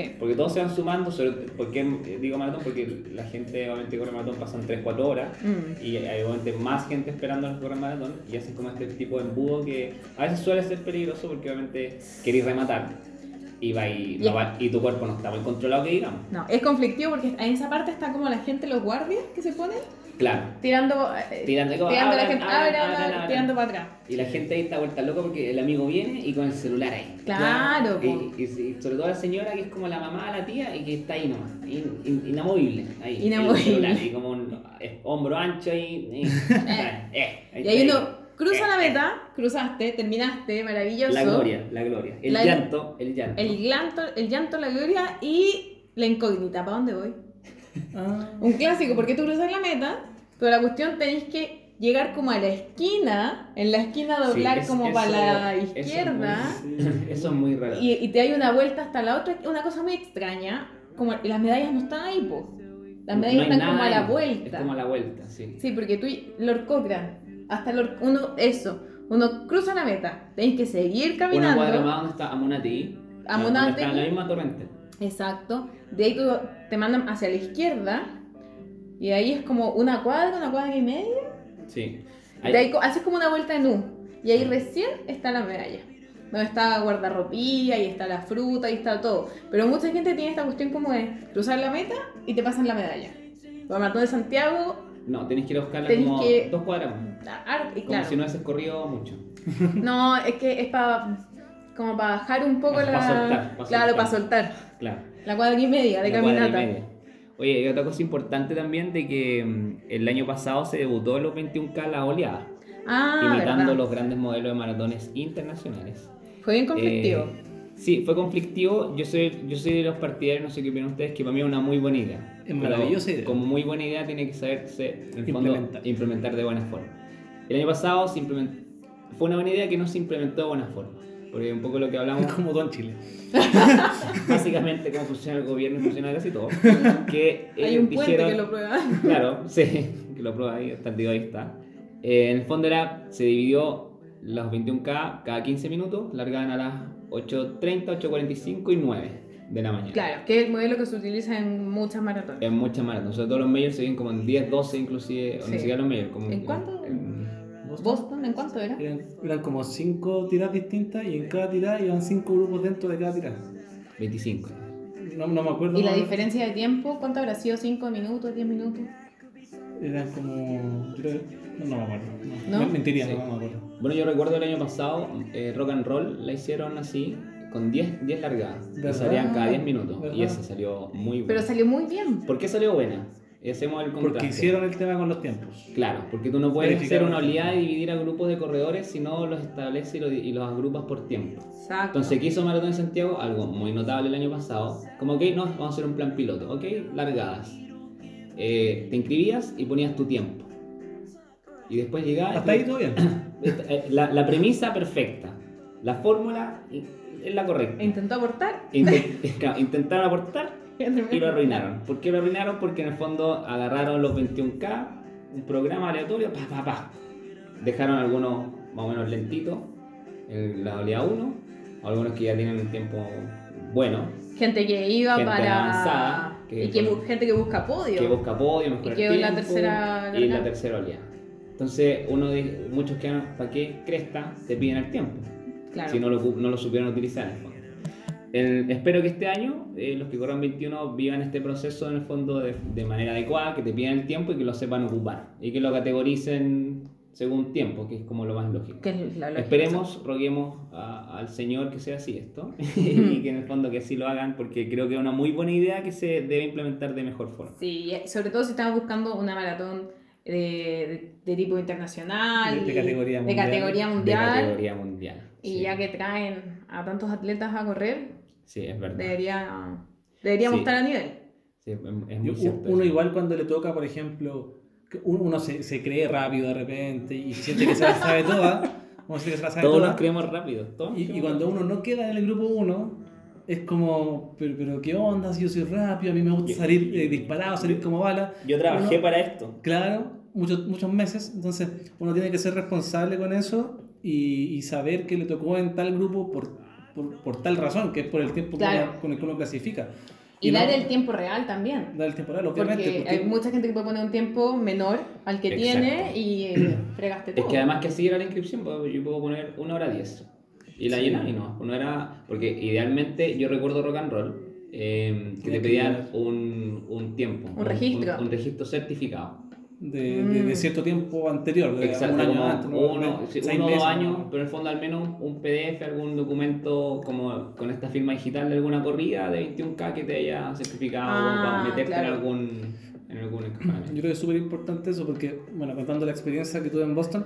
Sí. Porque todos se van sumando, sobre, ¿por qué eh, digo maratón? Porque la gente obviamente corre maratón pasan 3-4 horas Mm. y hay obviamente más gente esperando a los que corren maratón y hacen como este tipo de embudo que a veces suele ser peligroso porque obviamente queréis rematar y, va y, no va- y tu cuerpo no está muy controlado que digamos. No, es conflictivo porque en esa parte está como la gente, los guardias que se ponen Claro. tirando, eh, Tirando como, tirando a la abran, gente, abran, abran, abran, abran, abran. tirando para atrás. Y la gente ahí está vuelta loca porque el amigo viene y con el celular ahí. Claro. Y, y- y sobre todo la señora que es como la mamá, la tía y que está ahí nomás, in- in- inamovible. Ahí, Inamovible. celular, y como un eh, hombro ancho y. eh, ahí Y ahí uno cruza Eh, la eh. meta, cruzaste, terminaste, maravilloso. La gloria, la gloria. El La- llanto, el llanto. El llanto, el llanto, la gloria y la incógnita. ¿Para dónde voy? Ah, Un clásico, porque tú cruzas la meta, pero la cuestión tenéis que llegar como a la esquina, en la esquina Sí, doblar es- como eso- para la eso es izquierda. muy- Eso es muy raro. Y, y te hay una vuelta hasta la otra, una cosa muy extraña, como y las medallas no están ahí, po. Las No medallas hay están como a la vuelta. Es como a la vuelta, sí. Sí, porque tú, Lord Cochrane, hasta Lord, uno, eso, uno cruza la meta, tenéis que seguir Una caminando. cuadra más donde está Amunati. Amunategui. Está en la misma torrente. Exacto. De ahí tú te mandan hacia la izquierda y ahí es como una cuadra, una cuadra y media. Sí. De ahí haces como una vuelta en U. Y ahí recién está la medalla. Donde está guardarropía, ahí está la fruta, ahí está todo. Pero mucha gente tiene esta cuestión como de cruzar la meta y te pasan la medalla. Para Maratón de Santiago, No, tenés que ir a buscarla como que- dos cuadras más. a- ar- y Como claro. si no hubieses corrido mucho. No, es que es para como para bajar un poco Pa- la. soltar, claro, soltar. para soltar. Claro. La cuadra y media de y caminata. media. Oye, y otra cosa importante también de que mm, el año pasado se debutó los 21K la oleada, Ah, imitando verdad. los grandes modelos de maratones internacionales. Fue bien conflictivo. Eh, sí, fue conflictivo. Yo soy, yo soy de los partidarios, no sé qué opinan ustedes, que para mí es una muy buena idea. Es maravillosa idea. Como muy buena idea tiene que saberse, en el fondo, Implementar. implementar de buena forma. El año pasado se implementó- fue una buena idea que no se implementó de buena forma. Porque un poco lo que hablamos, como todo en Chile. básicamente cómo funciona el gobierno y funciona casi todo, que Hay un puente dijeron- que lo prueba. Claro, sí, que lo prueba ahí, de hoy está. Eh, en el fondo era, se dividió los 21K cada 15 minutos, largaban a las 8.30, 8.45 y 9 de la mañana. Claro, que es el modelo que se utiliza en muchas maratones. En muchas maratones, sobre todo los medios se ven como en 10, 12 inclusive, o Sí. ni siquiera los medios, como ¿En cuánto? en Boston, ¿en cuánto era? Eran, eran como cinco tiras distintas y en cada tirada iban cinco grupos dentro de cada tirada. 25. No, no me acuerdo. ¿Y la diferencia de tiempo? ¿Cuánto habrá sido? ¿5 minutos? ¿10 minutos? Eran como. creo- no, no me acuerdo. No, ¿No? Me- Mentiría, Sí. no, no me acuerdo. Bueno, yo recuerdo el año pasado, eh, Rock and Roll la hicieron así, con 10, 10 largadas. Y ¿Verdad? salían cada 10 minutos. Y esa salió muy Pero buena. salió muy bien. ¿Por qué salió buena? Y hacemos el contraste. Porque hicieron el tema con los tiempos. Claro, porque tú no puedes hacer una oleada y dividir a grupos de corredores, sino los estableces y los, y los agrupas por tiempo. Exacto. Entonces, ¿qué hizo Maratón de Santiago? Algo muy notable el año pasado. Como, ok, no, vamos a hacer un plan piloto. Ok, largadas. Eh, te inscribías y ponías tu tiempo. Y después llegabas... Hasta ahí todo bien. Eh, La, la premisa perfecta. La fórmula es la correcta. Intentó aportar. Intent- claro, intentaron aportar y lo arruinaron. ¿Por qué lo arruinaron? Porque en el fondo agarraron los 21K, un programa aleatorio, pa, pa, pa. Dejaron algunos más o menos lentitos, en la oleada 1, algunos que ya tienen un tiempo bueno, Gente que iba Gente para. avanzada, que y que con- gente que busca podio. que busca podio, mejor Y quedó en la tercera y la tercera oleada. Entonces, uno de, muchos quedan, ¿para qué cresta? Te piden el tiempo Claro. si no lo, no lo supieron utilizar el espero que este año eh, los que corran 21 vivan este proceso en el fondo de, de manera adecuada, que te pidan el tiempo y que lo sepan ocupar y que lo categoricen según tiempo, que es como lo más lógico. Es lógica. Esperemos, roguemos a- al Señor que sea así esto y que en el fondo que así lo hagan porque creo que es una muy buena idea que se debe implementar de mejor forma. Sí, y sobre todo si estamos buscando una maratón de, de- de tipo internacional. De- de categoría de mundial. categoría De mundial. categoría mundial. Y sí. ya que traen a tantos atletas a correr, Sí, es verdad. debería, deberíamos Sí. estar a nivel. Sí, es, Y muy cierto. uno eso. igual cuando le toca, por ejemplo, uno uno se, se cree rápido de repente y siente que se la sabe toda, uno siente que se la sabe Todos toda, nos creemos rápido. Todos y, y creemos cuando uno no queda en el grupo 1, es como, pero, pero ¿qué onda? Si yo soy rápido, a mí me gusta salir eh, disparado, salir como bala. Yo trabajé Uno- para esto. Claro, muchos, muchos meses, entonces uno tiene que ser responsable con eso y, y saber que le tocó en tal grupo por, por, por tal razón, que es por el tiempo Claro. con el que uno clasifica. Y, no- dar el tiempo real también. Dar el tiempo real, Porque, obviamente. porque- hay mucha gente que puede poner un tiempo menor al que Exacto. tiene y eh, fregaste todo. Es que además que así era la inscripción, pues, yo puedo poner una hora 10. Y la Sí. llenas y no, no era. Porque idealmente yo recuerdo rock and roll eh, que te pedían un, un tiempo. Un registro. Un, un registro certificado. De, de- de Mm. cierto tiempo anterior, de Exacto, un año como antes, ¿no? uno, sí, Seis uno o meses, dos ¿no? años, pero en el fondo al menos un PDF, algún documento como con esta firma digital de alguna corrida de 21K que te haya certificado Ah, para meterte claro. en algún, en algún. Yo creo que es súper importante eso porque, bueno, contando la experiencia que tuve en Boston,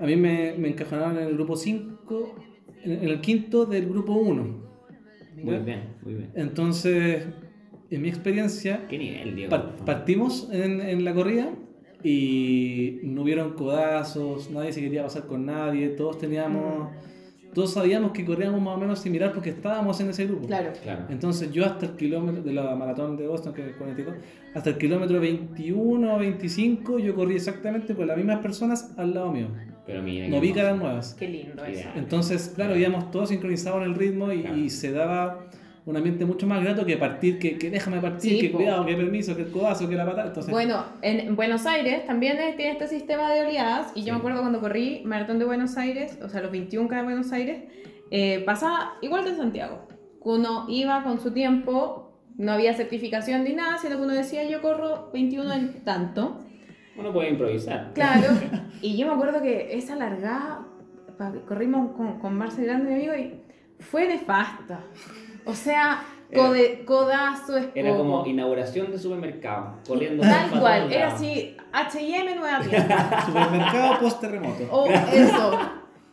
a mí me, me encajonaron en el grupo 5, en, en el quinto del grupo 1. Muy bien, muy bien. Entonces, en mi experiencia, ¿Qué nivel, Diego? par- partimos en, en la corrida y no hubieron codazos, nadie se quería pasar con nadie, todos teníamos, todos sabíamos que corríamos más o menos similar porque estábamos en ese grupo. Claro. Claro. Entonces yo hasta el kilómetro de la maratón de Boston, que es 42, hasta el kilómetro 21 o 25 yo corrí exactamente con las mismas personas al lado mío. Pero mira, No vi caras nuevas. Qué lindo eso. Entonces, claro, íbamos todos sincronizados en el ritmo y, Claro. y se daba un ambiente mucho más grato que partir, que, que déjame partir, Sí, que po. cuidado, que permiso, que el codazo, que la patada. Entonces, Bueno, en Buenos Aires también es- tiene este sistema de oleadas y Sí. yo me acuerdo cuando corrí Maratón de Buenos Aires, o sea, los 21K de Buenos Aires, eh, pasaba igual que en Santiago. Uno iba con su tiempo, no había certificación ni nada, sino que uno decía yo corro 21 en tanto. Uno puede improvisar. Claro, y yo me acuerdo que esa largada, corrimos con, con Marcel Grande, mi amigo, y fue nefasta. O sea, code- codazo, es Era como inauguración de supermercado, corriendo Tal cual, era así, H&M nueva tienda. supermercado post terremoto. Oh, eso.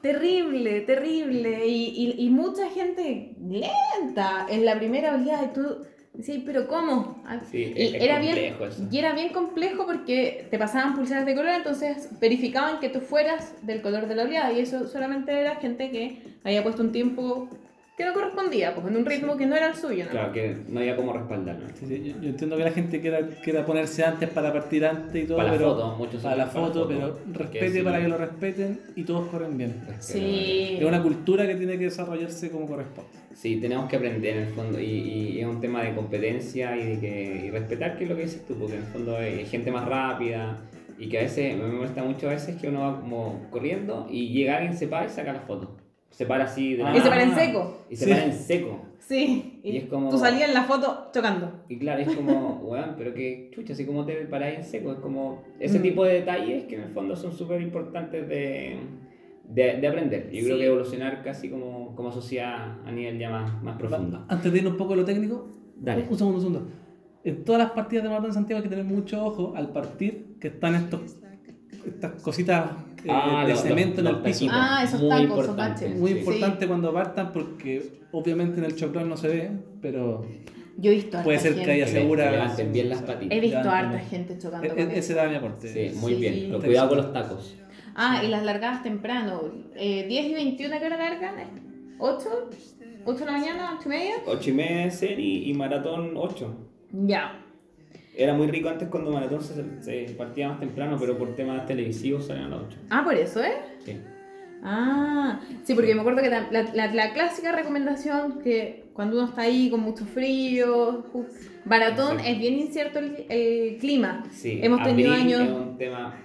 Terrible, terrible. Y, y, y mucha gente lenta en la primera oleada. Y tú decías, pero ¿cómo? Ah, Sí, y, era bien, complejo eso. y era bien complejo porque te pasaban pulseras de color, entonces verificaban que tú fueras del color de la oleada. Y eso solamente era gente que había puesto un tiempo que no correspondía, pues en un ritmo que no era el suyo. ¿no? Claro, que no había cómo respaldarlo. Sí, sí, yo, yo entiendo que la gente quiera, quiera ponerse antes para partir antes y todo, Para la pero foto, muchos para la para la foto, foto, pero respete sí. para que lo respeten y todos corren bien. Sí. Es una cultura que tiene que desarrollarse como corresponde. Sí, tenemos que aprender en el fondo y, y es un tema de competencia y de que y respetar que es lo que dices tú, porque en el fondo hay gente más rápida Y que a veces, me molesta mucho a veces que uno va como corriendo y llega alguien, se para y saca la foto. Se para así de la Ah. Y se para en seco. Y se Sí. para en seco. Sí. Y es como- Tú salías en la foto chocando. Y claro, es como, weón, pero que chucha, así como te paráis en seco. Es como ese Mm. tipo de detalles que en el fondo son súper importantes de, de, de aprender. Yo creo Sí. que evolucionar casi como, como sociedad a nivel ya más, más profundo. Antes de ir un poco a lo técnico, Dale. un segundo, un segundo. En todas las partidas de maratón de Santiago hay que tener mucho ojo al partir que están estos estas cositas Ah, de los- cemento los- en el los piso. Ah, esos Muy tacos, importante. son. Muy Sí. importante cuando partan porque obviamente en el choclón no se ve, pero Yo he visto harta puede ser gente. que haya segura. que levanten bien las patitas. He visto harta gente chocando E- con e- eso. ese era mi aporte. Sí, muy Sí. bien. Pero cuidado con los tacos. Ah, y las largadas temprano. Eh, 10 y 21, ¿qué hora largan? ¿8? ¿8 de la mañana? ¿8 y media? 8 y media y, y maratón 8. Ya. Era muy rico antes cuando maratón se, se partía más temprano, pero por temas televisivos salían a las 8. Ah, por eso, ¿eh? Sí. Ah, sí, porque me acuerdo que la, la- la- clásica recomendación que cuando uno está ahí con mucho frío, maratón, Exacto. es bien incierto el, el clima. Sí, Hemos tenido abril años- Es un tema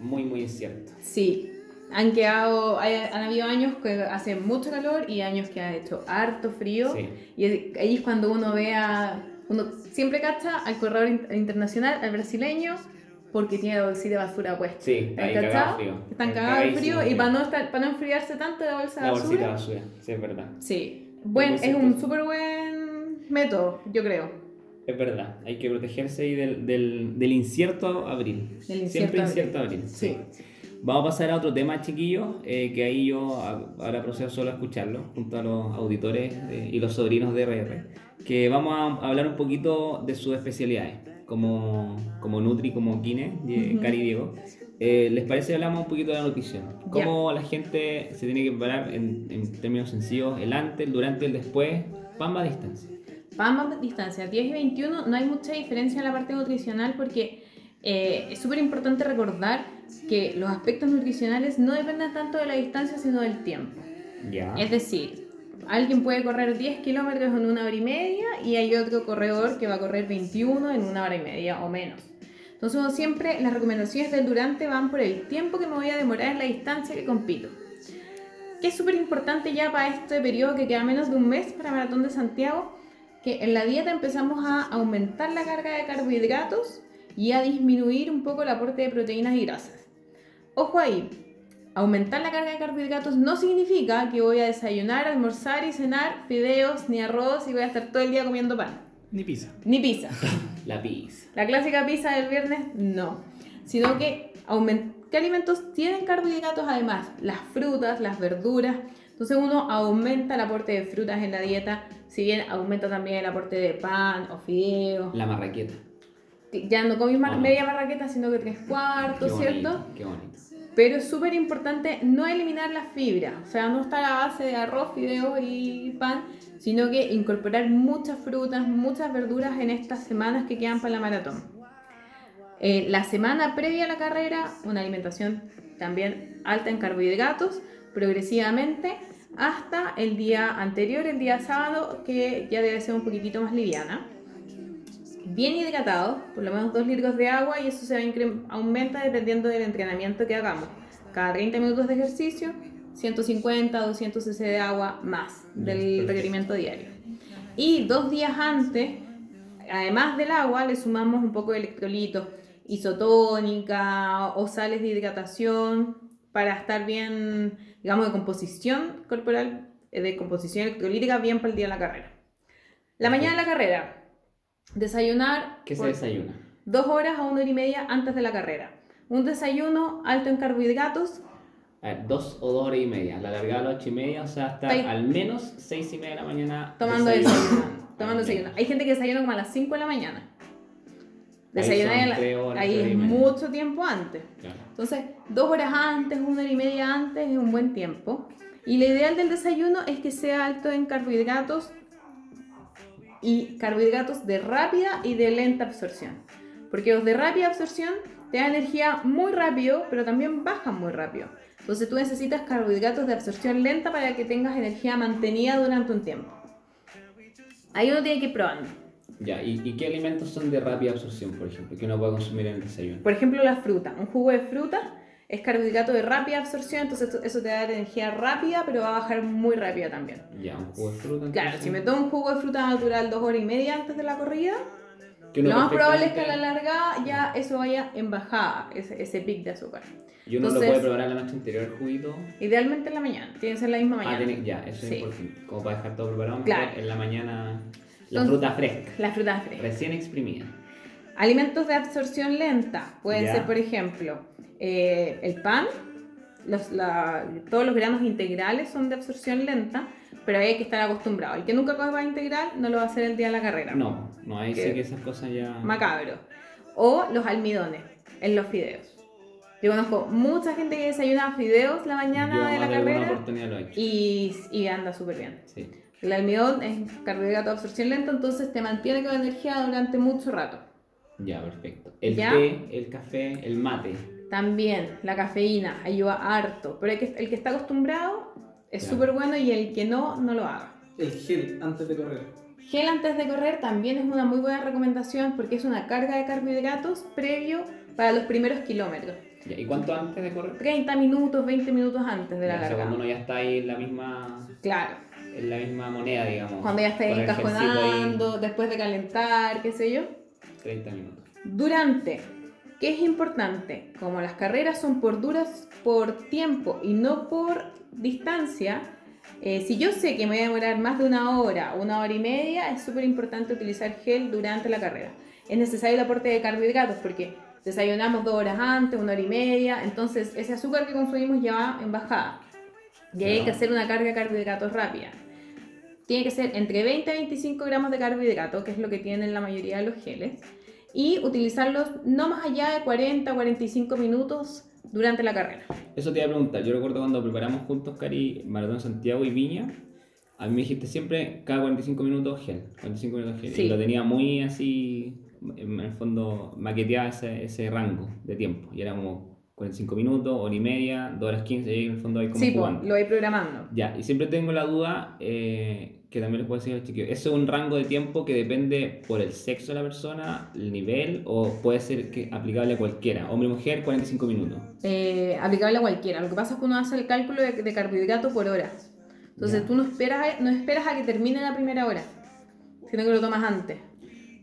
muy, muy incierto. Sí, han quedado, hay- han habido años que hace mucho calor y años que ha hecho harto frío. Sí. Y ahí es cuando uno ve a, uno siempre cacha al corredor in- internacional, al brasileño, porque tiene la bolsita de basura puesta. Sí, ahí ¿Has cagado frío. Están Está cagados de frío y para no, estar, para no enfriarse tanto la bolsa de La basura. bolsita de basura, sí, es verdad. Sí, buen, es un súper buen método, yo creo. Es verdad, hay que protegerse ahí del, del, del incierto abril. Del Siempre incierto incierto abril. Sí. Vamos a pasar a otro tema, chiquillos, eh, que ahí yo ahora procedo solo a escucharlo, junto a los auditores eh, y los sobrinos de RR, que vamos a hablar un poquito de sus especialidades, como, como Nutri, como Kine, y Ujú. Cari y Diego. Eh, ¿Les parece que hablamos un poquito de la nutrición? ¿Cómo la gente se tiene que preparar en, en términos sencillos, el antes, el durante, el después, pamba distancia? Vamos a distancia, 10 y 21 no hay mucha diferencia en la parte nutricional porque eh, es súper importante recordar que los aspectos nutricionales no dependen tanto de la distancia sino del tiempo. Ya. Es decir, alguien puede correr 10 kilómetros en una hora y media y hay otro corredor que va a correr 21 en una hora y media o menos. Entonces siempre, las recomendaciones del durante van por el tiempo que me voy a demorar en la distancia que compito. Que es súper importante ya para este periodo que queda menos de un mes para Maratón de Santiago, que en la dieta empezamos a aumentar la carga de carbohidratos y a disminuir un poco el aporte de proteínas y grasas. Ojo ahí, aumentar la carga de carbohidratos no significa que voy a desayunar, almorzar y cenar fideos ni arroz y voy a estar todo el día comiendo pan. Ni pizza. Ni pizza. La pizza. La clásica pizza del viernes, no. Sino que ¿qué alimentos tienen carbohidratos además? Las frutas, las verduras. Entonces uno aumenta el aporte de frutas en la dieta, si bien aumenta también el aporte de pan o fideos. La marraqueta. Ya no Ah, no. media marraqueta, sino que tres Qué cuartos, bonito, ¿cierto? Qué bonito. Pero es súper importante no eliminar la fibra, o sea, no estar a base de arroz, fideos y pan, sino que incorporar muchas frutas, muchas verduras en estas semanas que quedan para la maratón. Eh, la semana previa a la carrera, una alimentación también alta en carbohidratos, progresivamente, hasta el día anterior, el día sábado, que ya debe ser un poquitito más liviana bien hidratado, por lo menos 2 litros de agua y eso se va aumenta dependiendo del entrenamiento que hagamos. Cada 30 minutos de ejercicio, 150, 200 cc de agua más del requerimiento diario. Y dos días antes, además del agua, le sumamos un poco de electrolitos, isotónica o sales de hidratación para estar bien, digamos, de composición corporal, eh, de composición electrolítica bien para el día de la carrera. La mañana de la carrera, desayunar ¿Qué se desayuna? dos horas a una hora y media antes de la carrera. Un desayuno alto en carbohidratos, A ver, dos o dos horas y media. La largada a las ocho y media, o sea, hasta al menos seis y media de la mañana. tomando desayuno. Tomando desayuno. Hay gente que desayuna como a las 5 de la mañana. Desayunar en la- horas, ahí es mucho tiempo antes. Claro. Entonces, dos horas antes, una hora y media antes es un buen tiempo. Y lo ideal del desayuno es que sea alto en carbohidratos y carbohidratos de rápida y de lenta absorción. Porque los de rápida absorción te dan energía muy rápido, pero también bajan muy rápido. Entonces tú necesitas carbohidratos de absorción lenta para que tengas energía mantenida durante un tiempo. Ahí uno tiene que ir probando. Ya, ¿y, y qué alimentos son de rápida absorción, por ejemplo, que uno puede consumir en el desayuno? Por ejemplo, la fruta. Un jugo de fruta es carbohidrato de rápida absorción, entonces eso te da energía rápida, pero va a bajar muy rápida también. Ya, un jugo de fruta. Claro, si me tomo un jugo de fruta natural dos horas y media antes de la corrida, lo más probable es que a la larga ya eso vaya en bajada, ese, ese pic de azúcar. Y uno Entonces- lo puede probar la noche anterior el juguito. Idealmente en la mañana, tiene que ser la misma mañana. Ah, tiene, ya, eso Sí. es importante. Como para dejar todo preparado, Claro. en la mañana la Entonces- fruta fresca, La fruta fresca. recién exprimida. Alimentos de absorción lenta pueden ser, por ejemplo, eh, el pan, los- la- todos los granos integrales son de absorción lenta, pero hay que estar acostumbrado. El que nunca come pan integral no lo va a hacer el día de la carrera. No, no, ahí Que- sí que esas cosas ya... Macabro. O los almidones en los fideos. Yo conozco mucha gente que desayuna fideos la mañana Yo de la carrera y, y anda súper bien. Sí. El almidón es carbohidrato de absorción lenta, entonces te mantiene con energía durante mucho rato. Ya, perfecto. El ¿Ya? té, el café, el mate. También la cafeína ayuda harto, pero el que, el que está acostumbrado es súper bueno y el que no, no lo haga. El gel antes de correr. Gel antes de correr también es una muy buena recomendación porque es una carga de carbohidratos previo para los primeros kilómetros. Ya, ¿Y cuánto antes de correr? 30 minutos, 20 minutos antes de la Ya, o sea, carga. cuando uno ya está ahí en la misma, Claro, en la misma moneda, digamos. cuando ya gelcito ahí, encajonando, después de calentar, qué sé yo. 30 minutos. Durante, ¿qué es importante? Como las carreras son por duras por tiempo y no por distancia, eh, si yo sé que me voy a demorar más de una hora, una hora y media, es súper importante utilizar gel durante la carrera. Es necesario el aporte de carbohidratos porque desayunamos dos horas antes, una hora y media, entonces ese azúcar que consumimos ya va en bajada. Y hay que hacer una carga de carbohidratos rápida. Tiene que ser entre 20 y 25 gramos de carbohidrato, que es lo que tienen la mayoría de los geles, y utilizarlos no más allá de 40 o 45 minutos durante la carrera. Eso te iba a preguntar. Yo recuerdo cuando preparamos juntos, Cari, Maratón Santiago y Viña. A mí me dijiste siempre cada 45 minutos gel. 45 minutos gel. Sí. Y lo tenía muy así, en el fondo, maqueteaba ese, ese rango de tiempo. Y era como 45 minutos, hora y media, 2 horas 15, y en el fondo ahí como Sí, pues, jugando. lo voy programando. Ya, y siempre tengo la duda, eh, que también les puedo decir a los chiquillos, ¿eso es un rango de tiempo que depende por el sexo de la persona, el nivel, o puede ser que aplicable a cualquiera? Hombre mujer, 45 minutos. Eh, aplicable a cualquiera. Lo que pasa es que uno hace el cálculo de, de carbohidrato por hora. Entonces Ya. tú no esperas, a, no esperas a que termine la primera hora, sino que lo tomas antes.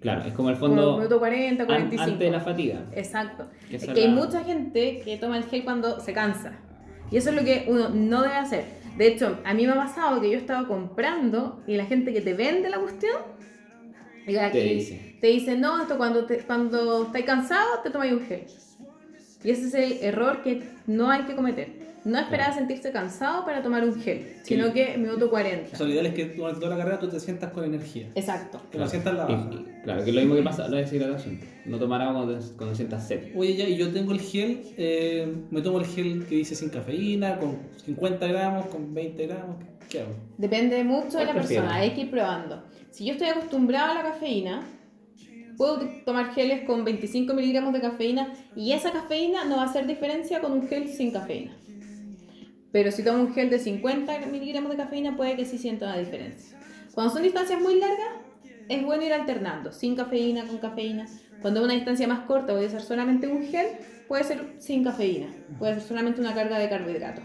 Claro, es como el Como fondo minuto 40, an- 45. antes de la fatiga. Exacto. Que Es que hay mucha gente que toma el gel cuando se cansa. Y eso es lo que uno no debe hacer. De hecho, a mí me ha pasado que yo estaba comprando y la gente que te vende la cuestión Te dice. te dice, no, esto cuando, te, cuando estás cansado te tomas un gel. Y ese es el error que no hay que cometer. No esperar a sentirse cansado para tomar un gel, sino que minuto 40. O sea, lo ideal es que durante toda la carrera tú te sientas con energía. Exacto. Que no sientas la baja. y- claro, que es lo mismo que pasa la deshidratación. No tomar agua cuando, cuando sientas sed. Oye, ya, y yo tengo el gel, eh, me tomo el gel que dice sin cafeína, con 50 gramos, con 20 gramos, ¿qué hago? Depende mucho de la ¿Cuál prefieres? persona, hay que ir probando. Si yo estoy acostumbrada a la cafeína, puedo tomar geles con 25 miligramos de cafeína y esa cafeína no va a hacer diferencia con un gel sin cafeína. Pero si tomo un gel de 50 miligramos de cafeína, puede que sí sienta una diferencia. Cuando son distancias muy largas, es bueno ir alternando, sin cafeína, con cafeína. Cuando es una distancia más corta, voy a usar solamente un gel, puede ser sin cafeína, puede ser solamente una carga de carbohidratos.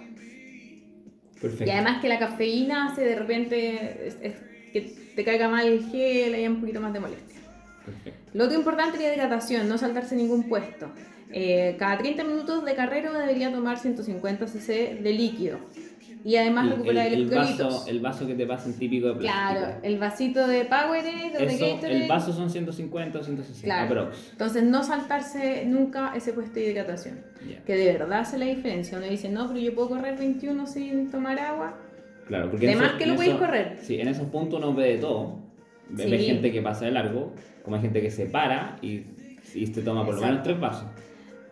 Perfecto. Y además que la cafeína hace de repente es- es que te caiga mal el gel, hay un poquito más de molestia. Perfecto. Lo otro importante es la hidratación, no saltarse ningún puesto. Eh, cada 30 minutos de carrera uno debería tomar 150 cc de líquido. Y además recuperar el, el electrolitos. vaso, el vaso que te pasan típico de plástico. Claro, el vasito de Powerade o de Gatorade. el vaso son 150 o 160. Claro. Aprox. Entonces no saltarse nunca ese puesto de hidratación. Ya. Que de verdad hace la diferencia. Uno dice, no, pero yo puedo correr 21 sin tomar agua. Claro, porque De en más eso- que lo podéis correr. Sí, en esos puntos uno ve de todo. Ve, ve Sí. gente que pasa de largo, como hay gente que se para y, y te toma por lo menos Exacto. tres vasos.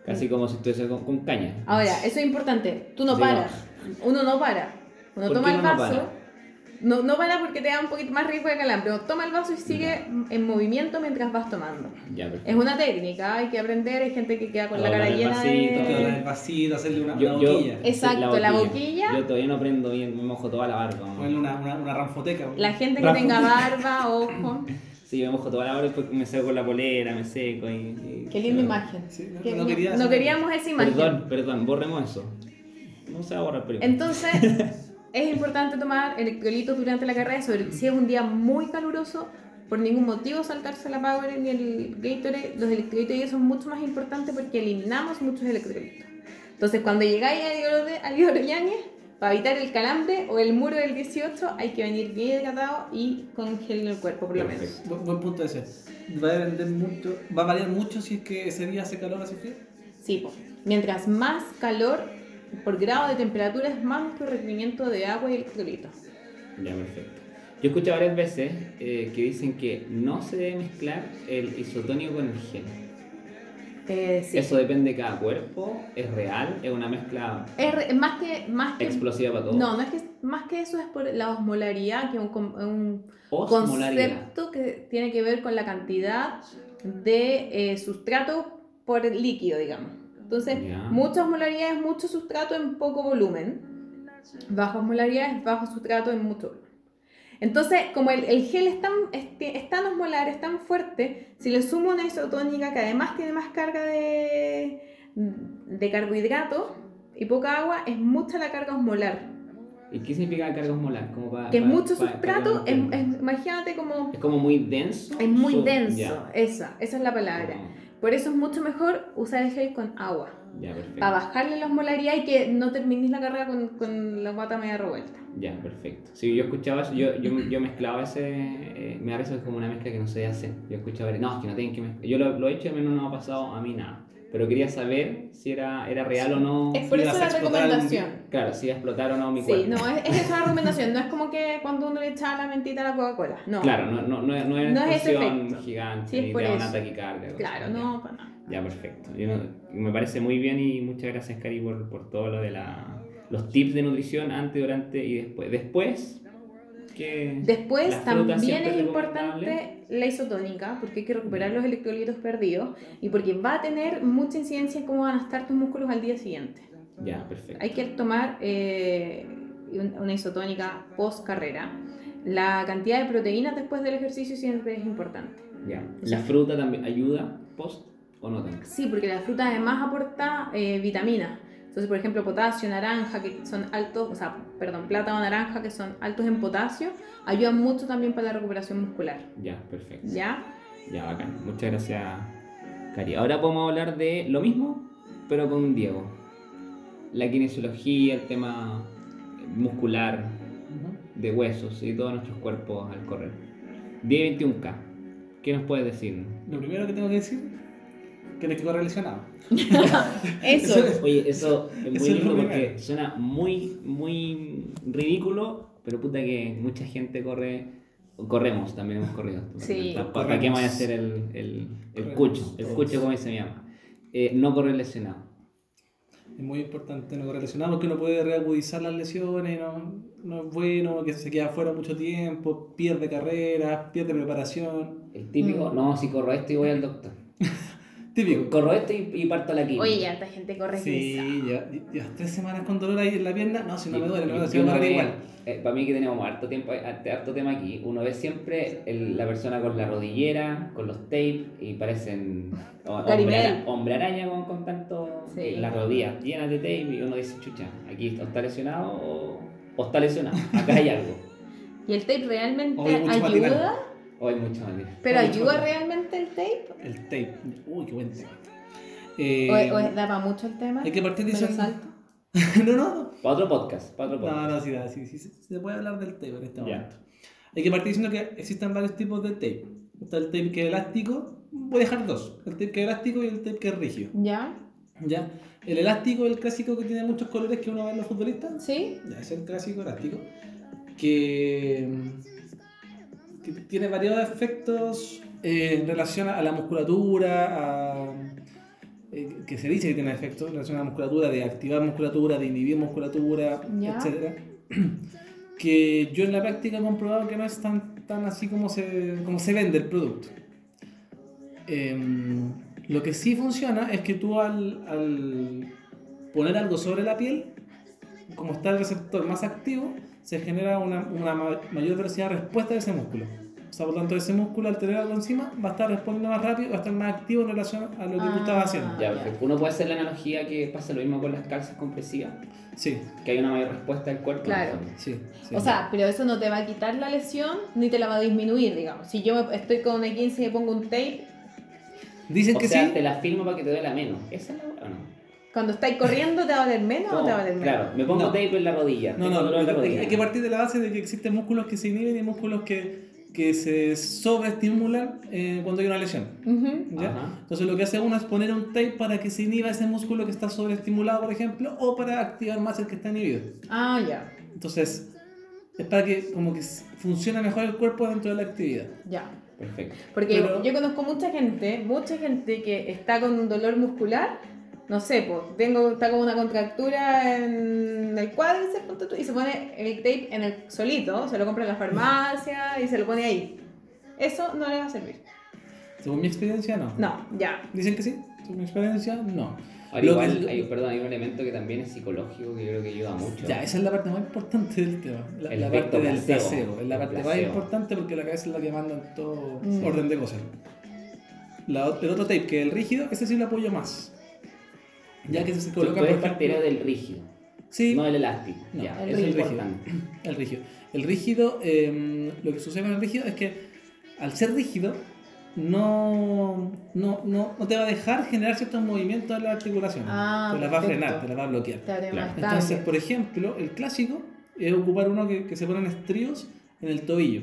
Casi como si estuviese con, con caña. Ahora, eso es importante. Tú no Sí, paras. Uno no para. Uno ¿Por toma qué el uno no vaso. para? No, no para porque te da un poquito más riesgo de calambre. Uno toma el vaso y sigue en movimiento mientras vas tomando. Ya, perfecto. Es una técnica, hay que aprender. Hay gente que queda con la Doblar cara el llena vasito, de. doblas el vasito, hacerle una, Yo- una yo- boquilla. Exacto, la boquilla. Yo todavía no aprendo bien, me mojo toda la barba. ¿no? Ponerle una, una, una ranfoteca. La gente que Rafa. tenga barba, ojo. Sí, me mojo toda la hora y después me seco con la polera, me seco y... y- Qué linda imagen. Sí, no- Que no no, quería no hacer- queríamos esa imagen. Perdón, perdón, borremos eso. No se va a borrar, pero... Entonces, es importante tomar electrolitos durante la carrera, sobre si es un día muy caluroso, por ningún motivo saltarse la Power ni el Gatorade. Los electrolitos ellos son mucho más importantes porque eliminamos muchos electrolitos. Entonces, cuando llegáis a Diego Yáñez, para evitar el calambre o el muro del 18, hay que venir bien hidratado y con gel en el cuerpo, por lo menos. Bu- Buen punto ese. Va a, depender mucho, va a variar mucho si es que ese día hace calor o hace frío. Sí, po. mientras más calor por grado de temperatura es más nuestro requerimiento de agua y electrolitos. Ya, perfecto. Yo he escuchado varias veces eh, que dicen que no se debe mezclar el isotónico con el gel. Eh, sí. Eso depende de cada cuerpo, es real, es una mezcla Es re- más que, más que explosiva para todos. No, no es que más que eso es por la osmolaridad, que es un, concepto que tiene que ver con la cantidad de eh, sustrato por líquido, digamos. Entonces, mucha osmolaridad es mucho sustrato en poco volumen. Baja osmolaridad es bajo sustrato en mucho volumen. Entonces, como el, el gel es tan, es, es tan osmolar, es tan fuerte, si le sumo una isotónica que además tiene más carga de, de carbohidrato y poca agua, es mucha la carga osmolar. ¿Y qué significa carga osmolar? Como pa- Que es pa- mucho sustrato, para es, es- imagínate como... Es como muy denso. Es muy denso, esa, esa es la palabra. Por eso es mucho mejor usar el gel con agua. Ya, perfecto. Para bajarle la osmolaridad y que no termines la carrera con, con la guata media revuelta. Ya, perfecto. Sí, yo escuchaba eso, yo, yo, yo mezclaba ese, eh, me es como una mezcla que no se hacer. Yo escuchaba, no, es que no tienen que mezclar. Yo lo, lo he hecho y a mí no me ha pasado a mí nada. Pero quería saber si era, era real o no. Es por si eso la algún recomendación. Claro, si iba a explotar o no mi Sí, cuerpo. no, es, es esa la recomendación. No es como que cuando uno le echa la mentita a la Coca-Cola. No. Claro, no, no, no, es- no es ese explosión gigante, Sí, ni te da una taquicardia. Claro, no, para nada. Ya, perfecto. Yo me parece muy bien y muchas gracias, Cari, por, por todo lo de la, los tips de nutrición antes, durante y después. Después, que Después también es importante la isotónica porque hay que recuperar los electrolitos perdidos y porque va a tener mucha incidencia en cómo van a estar tus músculos al día siguiente. Ya, perfecto. Hay que tomar eh, un- una isotónica post carrera. La cantidad de proteínas después del ejercicio siempre es importante. Ya. ¿La fruta también ayuda post o no tanto? Sí, porque la fruta además aporta eh, vitaminas. Entonces, por ejemplo, potasio, naranja, que son altos, o sea, perdón, plátano, naranja, que son altos en potasio, ayudan mucho también para la recuperación muscular. Ya, perfecto. ¿Ya? Ya, bacán. Muchas gracias, Cari. Ahora podemos hablar de lo mismo, pero con Diego. La kinesiología, el tema muscular, de huesos y todos nuestros cuerpos al correr. 10 y 21K. ¿Qué nos puedes decir? Lo primero que tengo que decir correr lesionado. Eso. Oye, eso es muy Eso es lindo porque suena muy, muy ridículo, pero puta que mucha gente corre. Corremos, también hemos corrido. Sí. ¿Para, qué me voy a hacer el, el, el cucho? El todos. cucho, como se llama. Eh, no correr lesionado. Es muy importante no correr lesionado porque uno puede reagudizar las lesiones, no, no es bueno, que se queda fuera mucho tiempo, pierde carreras, pierde preparación. El típico, Mm. no, si corro esto y voy al doctor. Típico. Corro esto y, y parto la química. Oye, y harta gente corre Sí, ya, ya tres semanas con dolor ahí en la pierna. No, si no me duele, no me duele, igual. eh, para mí que tenemos harto, tiempo, harto harto tema aquí, uno ve siempre el- la persona con la rodillera, con los tapes y parecen o- hombre, Carimel. ara- hombre araña con, con tanto Sí. eh, las rodillas llenas de tape y uno dice, chucha, aquí o está lesionado o, o está lesionado, acá hay algo. ¿Y el tape realmente ayuda? Hay mucho más. ¿Pero ayuda realmente el tape? El tape. Uy, qué buen tema. Eh, ¿O, o da para mucho el tema? hay que partir ¿Me lo diciendo. salto? no, no, no. Para otro podcast, para otro No, podcast. no, sí, da, sí, sí, sí, se puede hablar del tape en este momento. Hay que partir diciendo que existen varios tipos de tape. Está el tape que es elástico, voy a dejar dos: el tape que es elástico y el tape que es rígido. ¿Ya? ¿Ya? El elástico es el clásico que tiene muchos colores que uno ve en los futbolistas. ¿Sí? Ya, es el clásico elástico. Que, que tiene varios efectos eh, en relación a la musculatura, a- eh, que se dice que tiene efectos en relación a la musculatura, de activar musculatura, de inhibir musculatura, Ya. etc. Que yo en la práctica he comprobado que no es tan, tan así como se, como se vende el producto. Em, lo que sí funciona es que tú al, al poner algo sobre la piel, como está el receptor más activo, se genera una, una ma- mayor velocidad de respuesta de ese músculo. O sea, por lo tanto, ese músculo al tener algo encima va a estar respondiendo más rápido, va a estar más activo en relación a lo que tú Ah. estabas haciendo. Ya, perfecto. Uno puede hacer la analogía que pasa lo mismo con las calzas compresivas, Sí, que hay una mayor respuesta del cuerpo. Claro. sí. sí. O sea, pero eso no te va a quitar la lesión ni te la va a disminuir, digamos. Si yo me- estoy con una 15 y me pongo un tape, dicen O que sea, sí. te la firmo para que te duela menos. ¿Esa es la? Cuando estáis corriendo, ¿te va a doler menos o te va a doler menos? Claro, me pongo No. tape en la rodilla. No, no, dolor en la hay- rodilla. hay que partir de la base de que existen músculos que se inhiben y músculos que, que se sobreestimulan eh, cuando hay una lesión. Ujú. ¿ya? Ajá. Entonces lo que hace uno es poner un tape para que se inhiba ese músculo que está sobreestimulado, por ejemplo, o para activar más el que está inhibido. Ah, ya, Entonces, es para que como que funcione mejor el cuerpo dentro de la actividad. ya. Perfecto. Porque Pero- yo conozco mucha gente, mucha gente que está con un dolor muscular, no sé, pues, vengo, está con una contractura en el cuádriceps y se pone el tape en el solito, se lo compra en la farmacia y se lo pone ahí. Eso no le va a servir. Según mi experiencia, no. No, ya. Dicen que sí, según mi experiencia, no. Ahora, Lo igual, que- hay, perdón, hay un elemento que también es psicológico que creo que ayuda mucho. Ya, esa es la parte más importante del tema. La, El la parte del placebo. placebo. Es la El parte más importante porque la cabeza es la que manda en todo Mm. orden de cosas. La el otro tape, que es el rígido, ese sí lo apoyo más. Ya que se Tú, coloca por ejemplo- partidario del rígido, Sí, no del elástico. No, ya, el eso es rígido. importante. el rígido. El rígido, eh, lo que sucede con el rígido es que al ser rígido, no, no, no, no te va a dejar generar ciertos movimientos en la articulación. Ah, te las va a frenar, te las va a bloquear. Claro. Entonces, por ejemplo, el clásico es ocupar uno que, que se ponen estrios en el tobillo,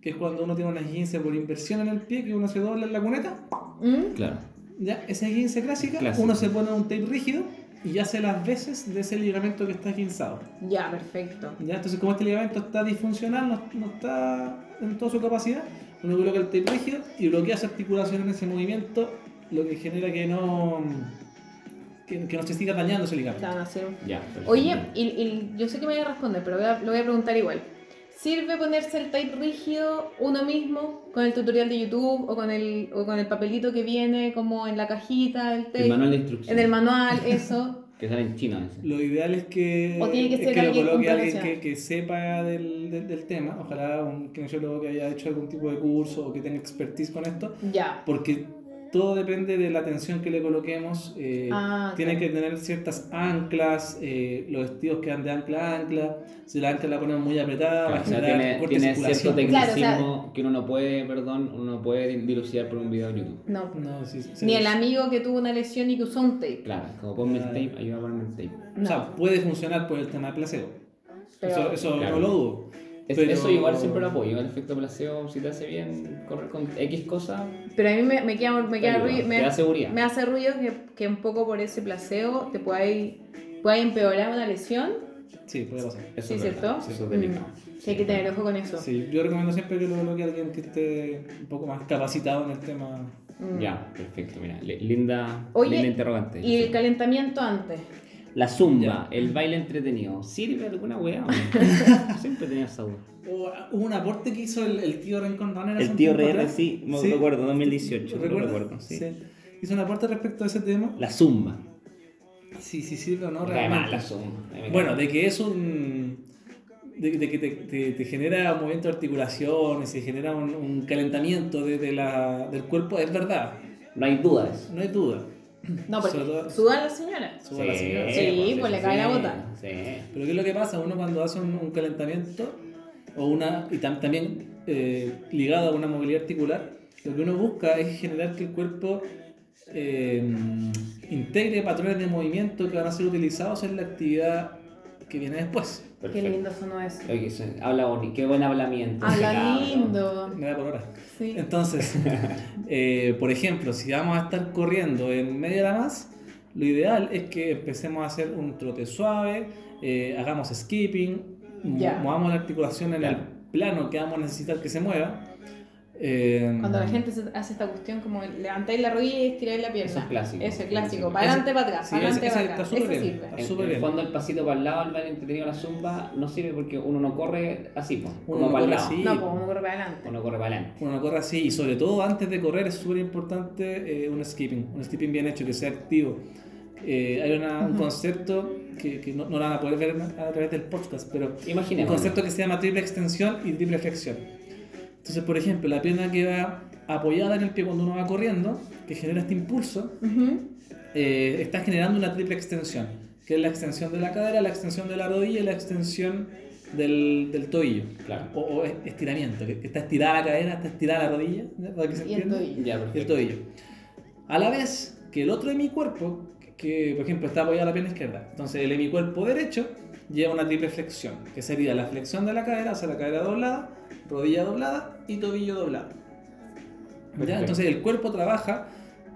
que es cuando uno tiene una esguince por inversión en el pie, que uno se dobla en la cuneta. ¿Mm? Claro. Ya, esa esguince clásica, Clásico. uno se pone un tape rígido y hace las veces de ese ligamento que está esguinzado. Ya, perfecto. ¿ya? Entonces, como este ligamento está disfuncional, no, no está en toda su capacidad, uno coloca el tape rígido y bloquea esa articulación en ese movimiento, lo que genera que no, que, que no se siga dañando ese ligamento. Claro, así. Ya, perfecto. Oye, y, y yo sé que me voy a responder, pero voy a- lo voy a preguntar igual. ¿Sirve ponerse el tape rígido uno mismo con el tutorial de YouTube o con el, o con el papelito que viene como en la cajita del tape? el manual de instrucción. En el manual, eso. Que sale en chino. ese. Lo ideal es que, O tiene que es ser que lo alguien coloque con alguien que, que sepa del, del, del tema, ojalá un kinesiólogo que haya hecho algún tipo de curso o que tenga expertise con esto, Ya. porque todo depende de la tensión que le coloquemos. eh, Ah, tiene claro. que tener ciertas anclas, eh, los vestidos que dan de ancla a ancla, si la ancla la ponen muy apretada, va Claro, a o sea, generar tiene, corte tiene circulación. cierto Claro, o sea- tecnicismo que uno no puede, perdón, uno no puede dilucidar por un video de YouTube. No. No, sí, sí, Ni sí. el amigo que tuvo una lesión y que usó un tape. Claro, como ponme el Ah. tape, ayuda a ponerme el tape. O sea, puede funcionar por el tema de placebo. Pero- eso eso Claro. no lo dudo. Es- Pero- Eso igual siempre lo apoyo, el efecto placebo, si te hace bien correr con X cosa, Pero a mí me, me queda, me queda ruido- me, da seguridad. me hace ruido que, que un poco por ese placebo te pueda, pueda empeorar una lesión. Sí, puede pasar. Eso Sí, es ¿cierto? verdad, Eso es delicado. Mm. Sí, hay que tener ojo con eso. Sí, yo recomiendo siempre que lo coloque alguien que esté un poco más capacitado en el tema. Mm. Ya, perfecto, mira, li- linda, Oye, linda interrogante. Y el calentamiento antes. La zumba, Ya. el baile entretenido, ¿sirve alguna weá? Siempre tenía esa duda. Hubo un aporte que hizo el, el tío Rincón El tío atrás. sí, me recuerdo, 2018, ¿Lo recuerdas? recuerdo, sí. Hizo un aporte respecto a ese tema. La zumba. Sí, sí sirve o no realmente. la zumba. Bueno, de que es un. De, de que te, te- te genera movimiento de articulación y se genera un, un calentamiento de, de la, del cuerpo, es verdad. No hay duda de eso. no hay duda. No, porque Sobre todo- suda la señora. Suba la señora. Sí, pues le cae la bota. Sí. Pero ¿qué es lo que pasa? Uno cuando hace un, un calentamiento o una y tam- también eh, ligado a una movilidad articular, lo que uno busca es generar que el cuerpo eh, integre patrones de movimiento que van a ser utilizados en la actividad que viene después. Qué lindo sonó eso. Oye, habla bonito, qué buen hablamiento. Habla lindo. Me da por hora. Sí. Entonces, eh, por ejemplo, si vamos a estar corriendo en media hora más, lo ideal es que empecemos a hacer un trote suave, eh, hagamos skipping, movamos la articulación en el plano que vamos a necesitar que se mueva. Eh, Cuando la gente se- hace esta cuestión como levantáis la rodilla y estiráis la pierna. Eso es clásico. Eso es clásico. Para adelante, para atrás. sí, para adelante, para atrás. Eso bien. sirve. Está En, súper en el bien. fondo el pasito para el lado, el baile entretenido, la zumba, no sirve porque uno no corre así, po, Uno como no para el lado. así. No, pues uno corre para adelante. Uno corre para adelante. Uno corre así y sobre todo antes de correr es súper importante eh, un skipping, un skipping bien hecho, que sea activo. Eh, hay una- un concepto que, que no, no lo van a poder ver a través del podcast, pero un Imaginemos. concepto que se llama triple extensión y triple flexión. Entonces, por ejemplo, la pierna que va apoyada en el pie cuando uno va corriendo, que genera este impulso, Ujú. eh, está generando una triple extensión, que es la extensión de la cadera, la extensión de la rodilla y la extensión del, del tobillo. Claro. O, o estiramiento, que está estirada la cadera, está estirada la rodilla, para que se Y el tobillo. Ya, Y el tobillo. A la vez que el otro de mi cuerpo, que, que, por ejemplo está apoyada la pierna izquierda, entonces el de mi cuerpo derecho lleva una triple flexión, que sería la flexión de la cadera, o sea, la cadera doblada, rodilla doblada y tobillo doblado. ¿Ya? Entonces el cuerpo trabaja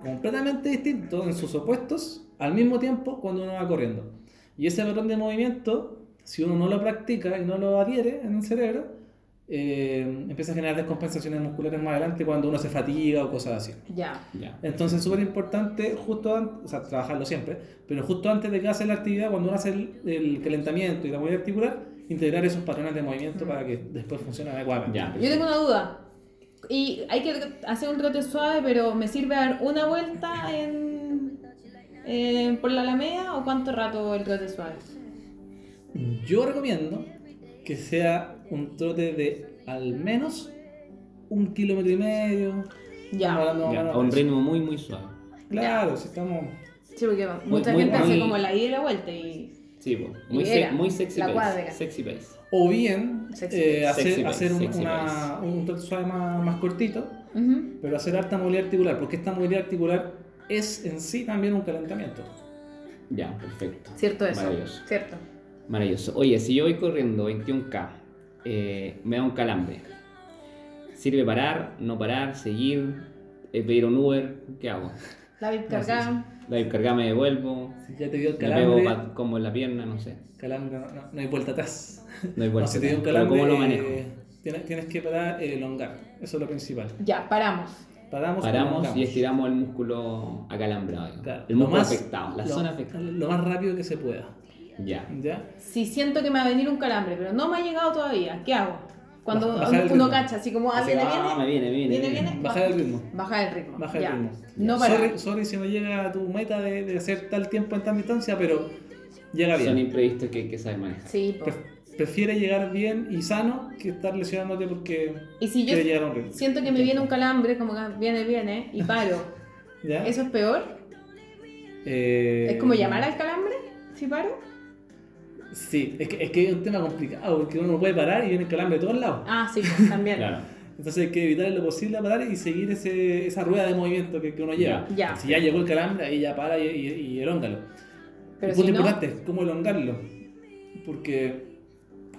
completamente distinto en sus opuestos al mismo tiempo cuando uno va corriendo. Y ese patrón de movimiento, si uno no lo practica y no lo adhiere en el cerebro, eh, empieza a generar descompensaciones musculares más adelante cuando uno se fatiga o cosas así. Ya. Ya. Entonces es súper importante justo antes, o sea, trabajarlo siempre, pero justo antes de que hace la actividad, cuando uno hace el, el calentamiento y la movilidad articular, integrar esos patrones de movimiento para que después funcione adecuadamente. Ya. Yo tengo una duda. Y hay que hacer un trote suave, pero ¿me sirve dar una vuelta en, eh, por la Alameda o cuánto rato el trote suave? Yo recomiendo que sea un trote de al menos un kilómetro y medio. Ya. A un ritmo muy, muy suave. Claro, si estamos. Sí, porque mucha muy- gente hace muy- como la ida y la vuelta y... Sí, muy, se- muy sexy la pace. cuadra. Sexy pace. O bien Sexy eh, hacer, Sexy hacer un, sexy una- un suave más, más cortito, pero hacer harta movilidad articular, porque esta movilidad articular es en sí también un calentamiento. Ya, perfecto. Cierto eso. Maravilloso. Cierto. Maravilloso. Oye, si yo voy corriendo 21K, eh, me da un calambre. ¿Sirve parar, no parar, seguir, eh, pedir un Uber? ¿Qué hago? La cargada. La descarga me devuelvo, Si ya te dio el me pego calambre, pa- como en la pierna, no sé. calambre no, no- no hay vuelta atrás. No hay No, vuelta. si te dio un Pero calambre, ¿Cómo lo manejo? eh, tienes, tienes que parar, eh, elongar. Eso es lo principal. Ya, paramos. Paramos, Paramos y estiramos el músculo acalambrado. Claro, El lo músculo más- afectado, la lo- zona afectada. Lo más rápido que se pueda. Ya. ¿Ya? Si siento que me va a venir un calambre, pero no me ha llegado todavía, ¿qué hago? Cuando bajar uno cacha, así como, ah, Así, viene, ah, viene, viene, viene. viene, viene. viene. Bajar el ritmo. Baja el ritmo. Baja el ya. ritmo. No parar. Sorry, sorry si no llega a tu meta de, de hacer tal tiempo en tal distancia, pero llega Son bien. imprevistos que que saber manejar. Sí. Pre- prefiere llegar bien y sano que estar lesionándote porque Y si yo quiere llegar a un ritmo. siento que me viene un calambre, como que viene, viene, y paro, ¿Ya? ¿eso es peor? Eh, ¿Es como llamar al calambre si paro? Sí, es que, es que es un tema complicado porque uno no puede parar y viene el calambre de todos lados. Ah, sí, pues, también. Claro. Entonces hay que evitar en lo posible parar y seguir ese, esa rueda de movimiento que, que uno lleva. Ya. Ya. Si ya llegó el calambre, ahí ya para y, y, y elóngalo. Pero punto si no- importante cómo elongarlo. Porque,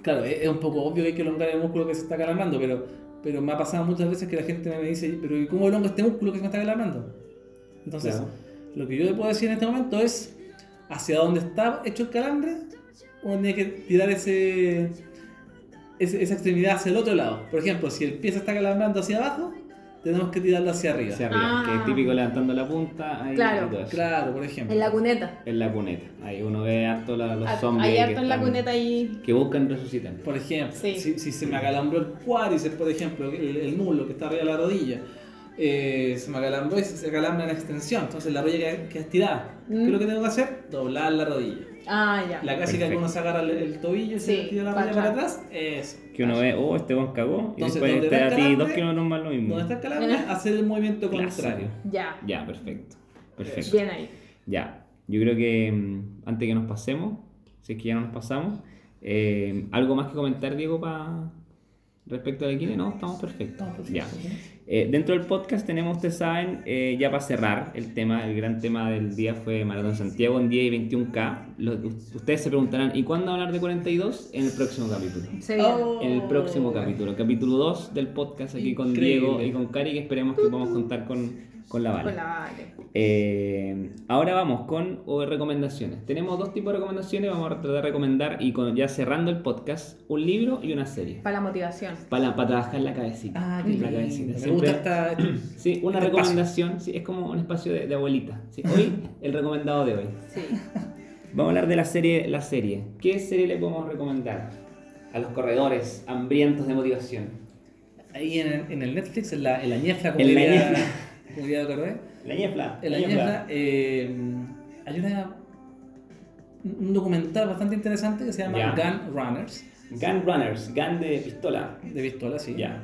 claro, es, es un poco obvio que hay que elongar el músculo que se está calambrando, pero, pero me ha pasado muchas veces que la gente me dice, pero ¿y cómo elongo este músculo que se me está calambrando? Entonces, Claro. lo que yo le puedo decir en este momento es, hacia donde está hecho el calambre, uno tiene que tirar ese, ese- esa extremidad hacia el otro lado. Por ejemplo, si el pie se está calambrando hacia abajo, tenemos que tirarlo hacia arriba. Hacia arriba, Ah. que es típico levantando la punta. Ahí Claro. Claro, por ejemplo. En la cuneta. En la cuneta. Ahí uno ve harto la- los Ah, zombies. Hay que harto en la cuneta ahí. Que buscan resucitar. Por ejemplo, Sí. si, si se me acalambró el cuádriceps, por ejemplo, el, el muslo que está arriba de la rodilla, eh, se me acalambró y se se acalambra en la extensión, entonces la rodilla queda, queda estirada. Mm. ¿Qué es lo que tengo que hacer? Doblar la rodilla. Ah, ya. La clásica que Perfecto. uno se agarra el, el tobillo y Sí, se tira la rodilla para atrás. eso. Que uno ve, oh, este buen cagó. Y después te da a ti dos kilómetros más lo mismo. Donde está el calambre, hacer el movimiento contrario. Ya. Ya, perfecto. Perfecto. Bien ahí. Ya, yo creo que mm, antes que nos pasemos, si es que ya no nos pasamos, eh, ¿algo más que comentar, Diego, para respecto de Kine? No, estamos perfectos. Ya. Eh, dentro del podcast tenemos, ustedes saben, eh, ya para cerrar el tema, el gran tema del día fue Maratón Santiago en 10 y 21K. Lo- ustedes se preguntarán, ¿y cuándo hablar de 42? En el próximo capítulo. Oh. En el próximo capítulo, capítulo 2 del podcast aquí con Increíble. Diego y con Cari, que esperemos que podamos contar con, con la Vale. Con la vale. Eh, ahora vamos con recomendaciones. Tenemos dos tipos de recomendaciones. Vamos a tratar de recomendar, y con, ya cerrando el podcast, un libro y una serie. Para la motivación. Para, para trabajar la cabecita. Ah, qué la cabecita. Me Siempre- gusta esta... Sí, una este recomendación. Sí, es como un espacio de, de abuelita. Sí, hoy, el recomendado de hoy. Sí. Vamos a hablar de la serie. La serie. ¿Qué serie le podemos recomendar a los corredores hambrientos de motivación? Ahí en el, en el Netflix, en la, en la ñefla, como En la ñefla. Diría Correa. La ñefla. En la ñefla eh, hay una, un documental bastante interesante que se llama. Gun Runners, Gun Runners, gun de pistola. de pistola, sí. Ya.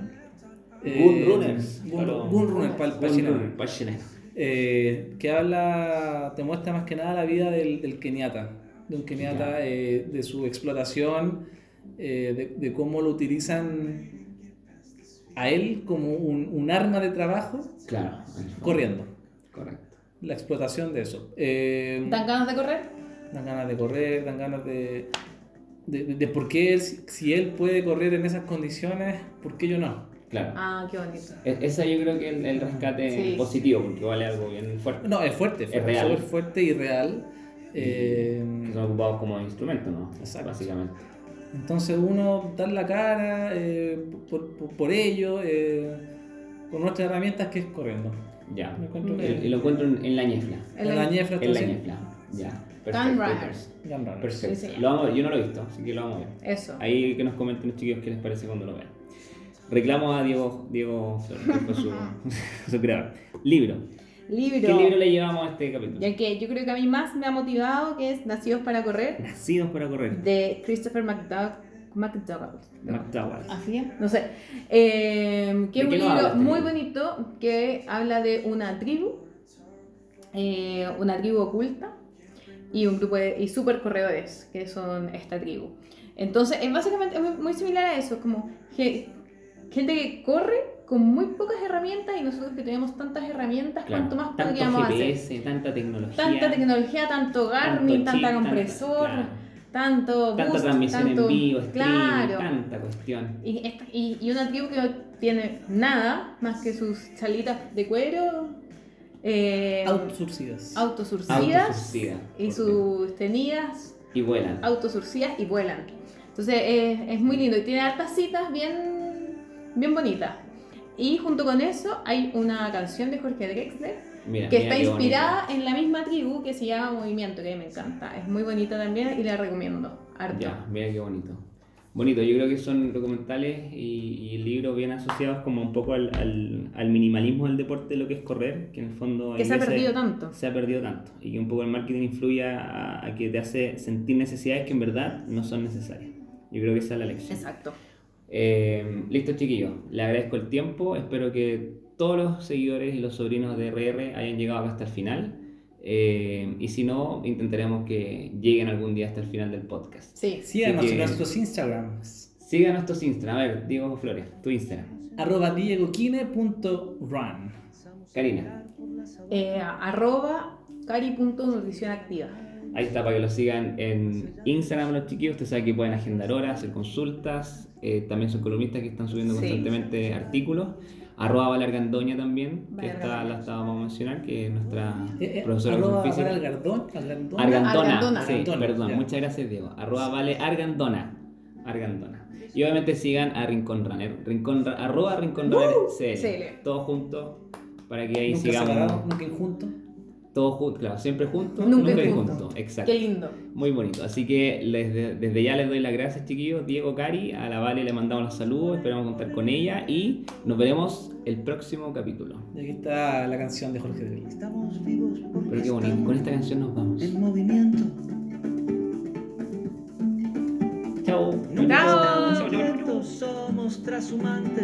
Good Runners. Gun, Claro. Gun Runner, para el Gun chileno. Eh, que habla, te muestra más que nada la vida del, del keniata, de un keniata, eh, de su explotación, eh, de, de cómo lo utilizan a él como un, un arma de trabajo Claro. corriendo. Correcto. La explotación de eso. Eh, ¿Dan ganas de correr? dan ganas de correr, dan ganas de... De, de- de por qué él, si él puede correr en esas condiciones, ¿por qué yo no? Claro. Ah, qué bonito. E- Esa yo creo que es el, el rescate Sí. positivo, porque vale algo bien fuerte. No, es fuerte, Es fuerte, real. súper fuerte y real. Eh, Que son ocupados como instrumento, ¿no? Exacto. Básicamente. Entonces uno dar la cara eh, por, por, por ello, eh, con nuestras herramientas que es corriendo. Ya. Me encuentro Mm. que- Y, lo encuentro en, en la ñefla. En la ñefla En la ñefla. Ya. Perfecto. Runners. Gun Runners. Perfecto. Sí, sí. Lo vamos a ver. Yo no lo he visto, así que lo vamos a ver. Eso. Ahí que nos comenten los chiquillos qué les parece cuando lo vean. Reclamo a Diego, Diego Flores, su, su creador. Libro. Libro. ¿Qué libro le llevamos a este capítulo? Ya que yo creo que a mí más me ha motivado, que es Nacidos para Correr, Nacidos para correr. de Christopher McDougall. McDougall. McDowell. ¿Así es? No sé. Eh, que ¿De es un libro muy libro? bonito que habla de una tribu, eh, una tribu oculta y un grupo de y super corredores que son esta tribu. Entonces, es básicamente es muy- similar a eso, como ge- gente que corre con muy pocas herramientas y nosotros que tenemos tantas herramientas, Claro. ¿cuánto más Tanto podríamos hacer? GPS, tanta tecnología. Tanta tecnología, tanto Garmin, tanto chip, tanta compresor, claro. tanto Tanta boost, transmisión tanto- en vivo, streaming, claro. tanta cuestión. Y, esta- y, y una tribu que no tiene nada más que sus chalitas de cuero, eh, Autosurcidas. autosurcidas Autosurcida, y sus tenidas Y vuelan. autosurcidas y vuelan. Entonces eh, es muy lindo y tiene hartas citas bien, bien bonitas. Y junto con eso hay una canción de Jorge Drexler Mira, que mira está inspirada en la misma tribu que se llama Movimiento, que a mí me encanta. Es muy bonita también y la recomiendo. bonito. Harto. Ya, mira qué bonito. Bonito, yo creo que son documentales y, y libros bien asociados como un poco al, al, al minimalismo del deporte, lo que es correr, que en el fondo... Que se ha perdido tanto. Se ha perdido tanto. Y que un poco el marketing influye a, a que te hace sentir necesidades que en verdad no son necesarias. Yo creo que esa es la lección. Exacto. Eh, listo, chiquillos. Le agradezco el tiempo. Espero que todos los seguidores y los sobrinos de RR hayan llegado hasta el final. Eh, y si no, intentaremos que lleguen algún día hasta el final del podcast. Sí. Síganos en nuestros Instagrams. Sigan nuestros Instagram. A ver, Diego Flores, tu Instagram. Arroba diegoquine.run. Karina, Eh, arroba cari.nutrición activa. Ahí está para que lo sigan en Instagram los chiquillos. Ustedes saben que pueden agendar horas, hacer consultas. eh, también son columnistas que están subiendo Sí. constantemente artículos. Arroba Valergandoña también, que está, la estábamos a mencionar, que es nuestra Eh, eh, profesora de física. Algardón. Argandona, Argandona. sí, Argandona, perdón, ya. muchas gracias Diego. Arroba vale Argandona. Argandona. Y obviamente sigan a Rincón Runner. Rincón, arroba Rincón Runner CL. CL. Todos juntos para que ahí Nunca sigamos. separado, nunca juntos. Todos juntos, claro, siempre juntos, Nunca nunca, juntos. juntos. Exacto. Qué lindo. Muy bonito. Así que les- de- desde ya les doy las gracias, chiquillos. Diego, Cari, a la Vale le mandamos los saludos. Esperamos contar con ella y nos veremos el próximo capítulo. Y aquí está la canción de Jorge Drexler. Estamos vivos porque Pero qué bonito. Con esta canción nos vamos. en movimiento. Chao. Chao. somos trashumantes.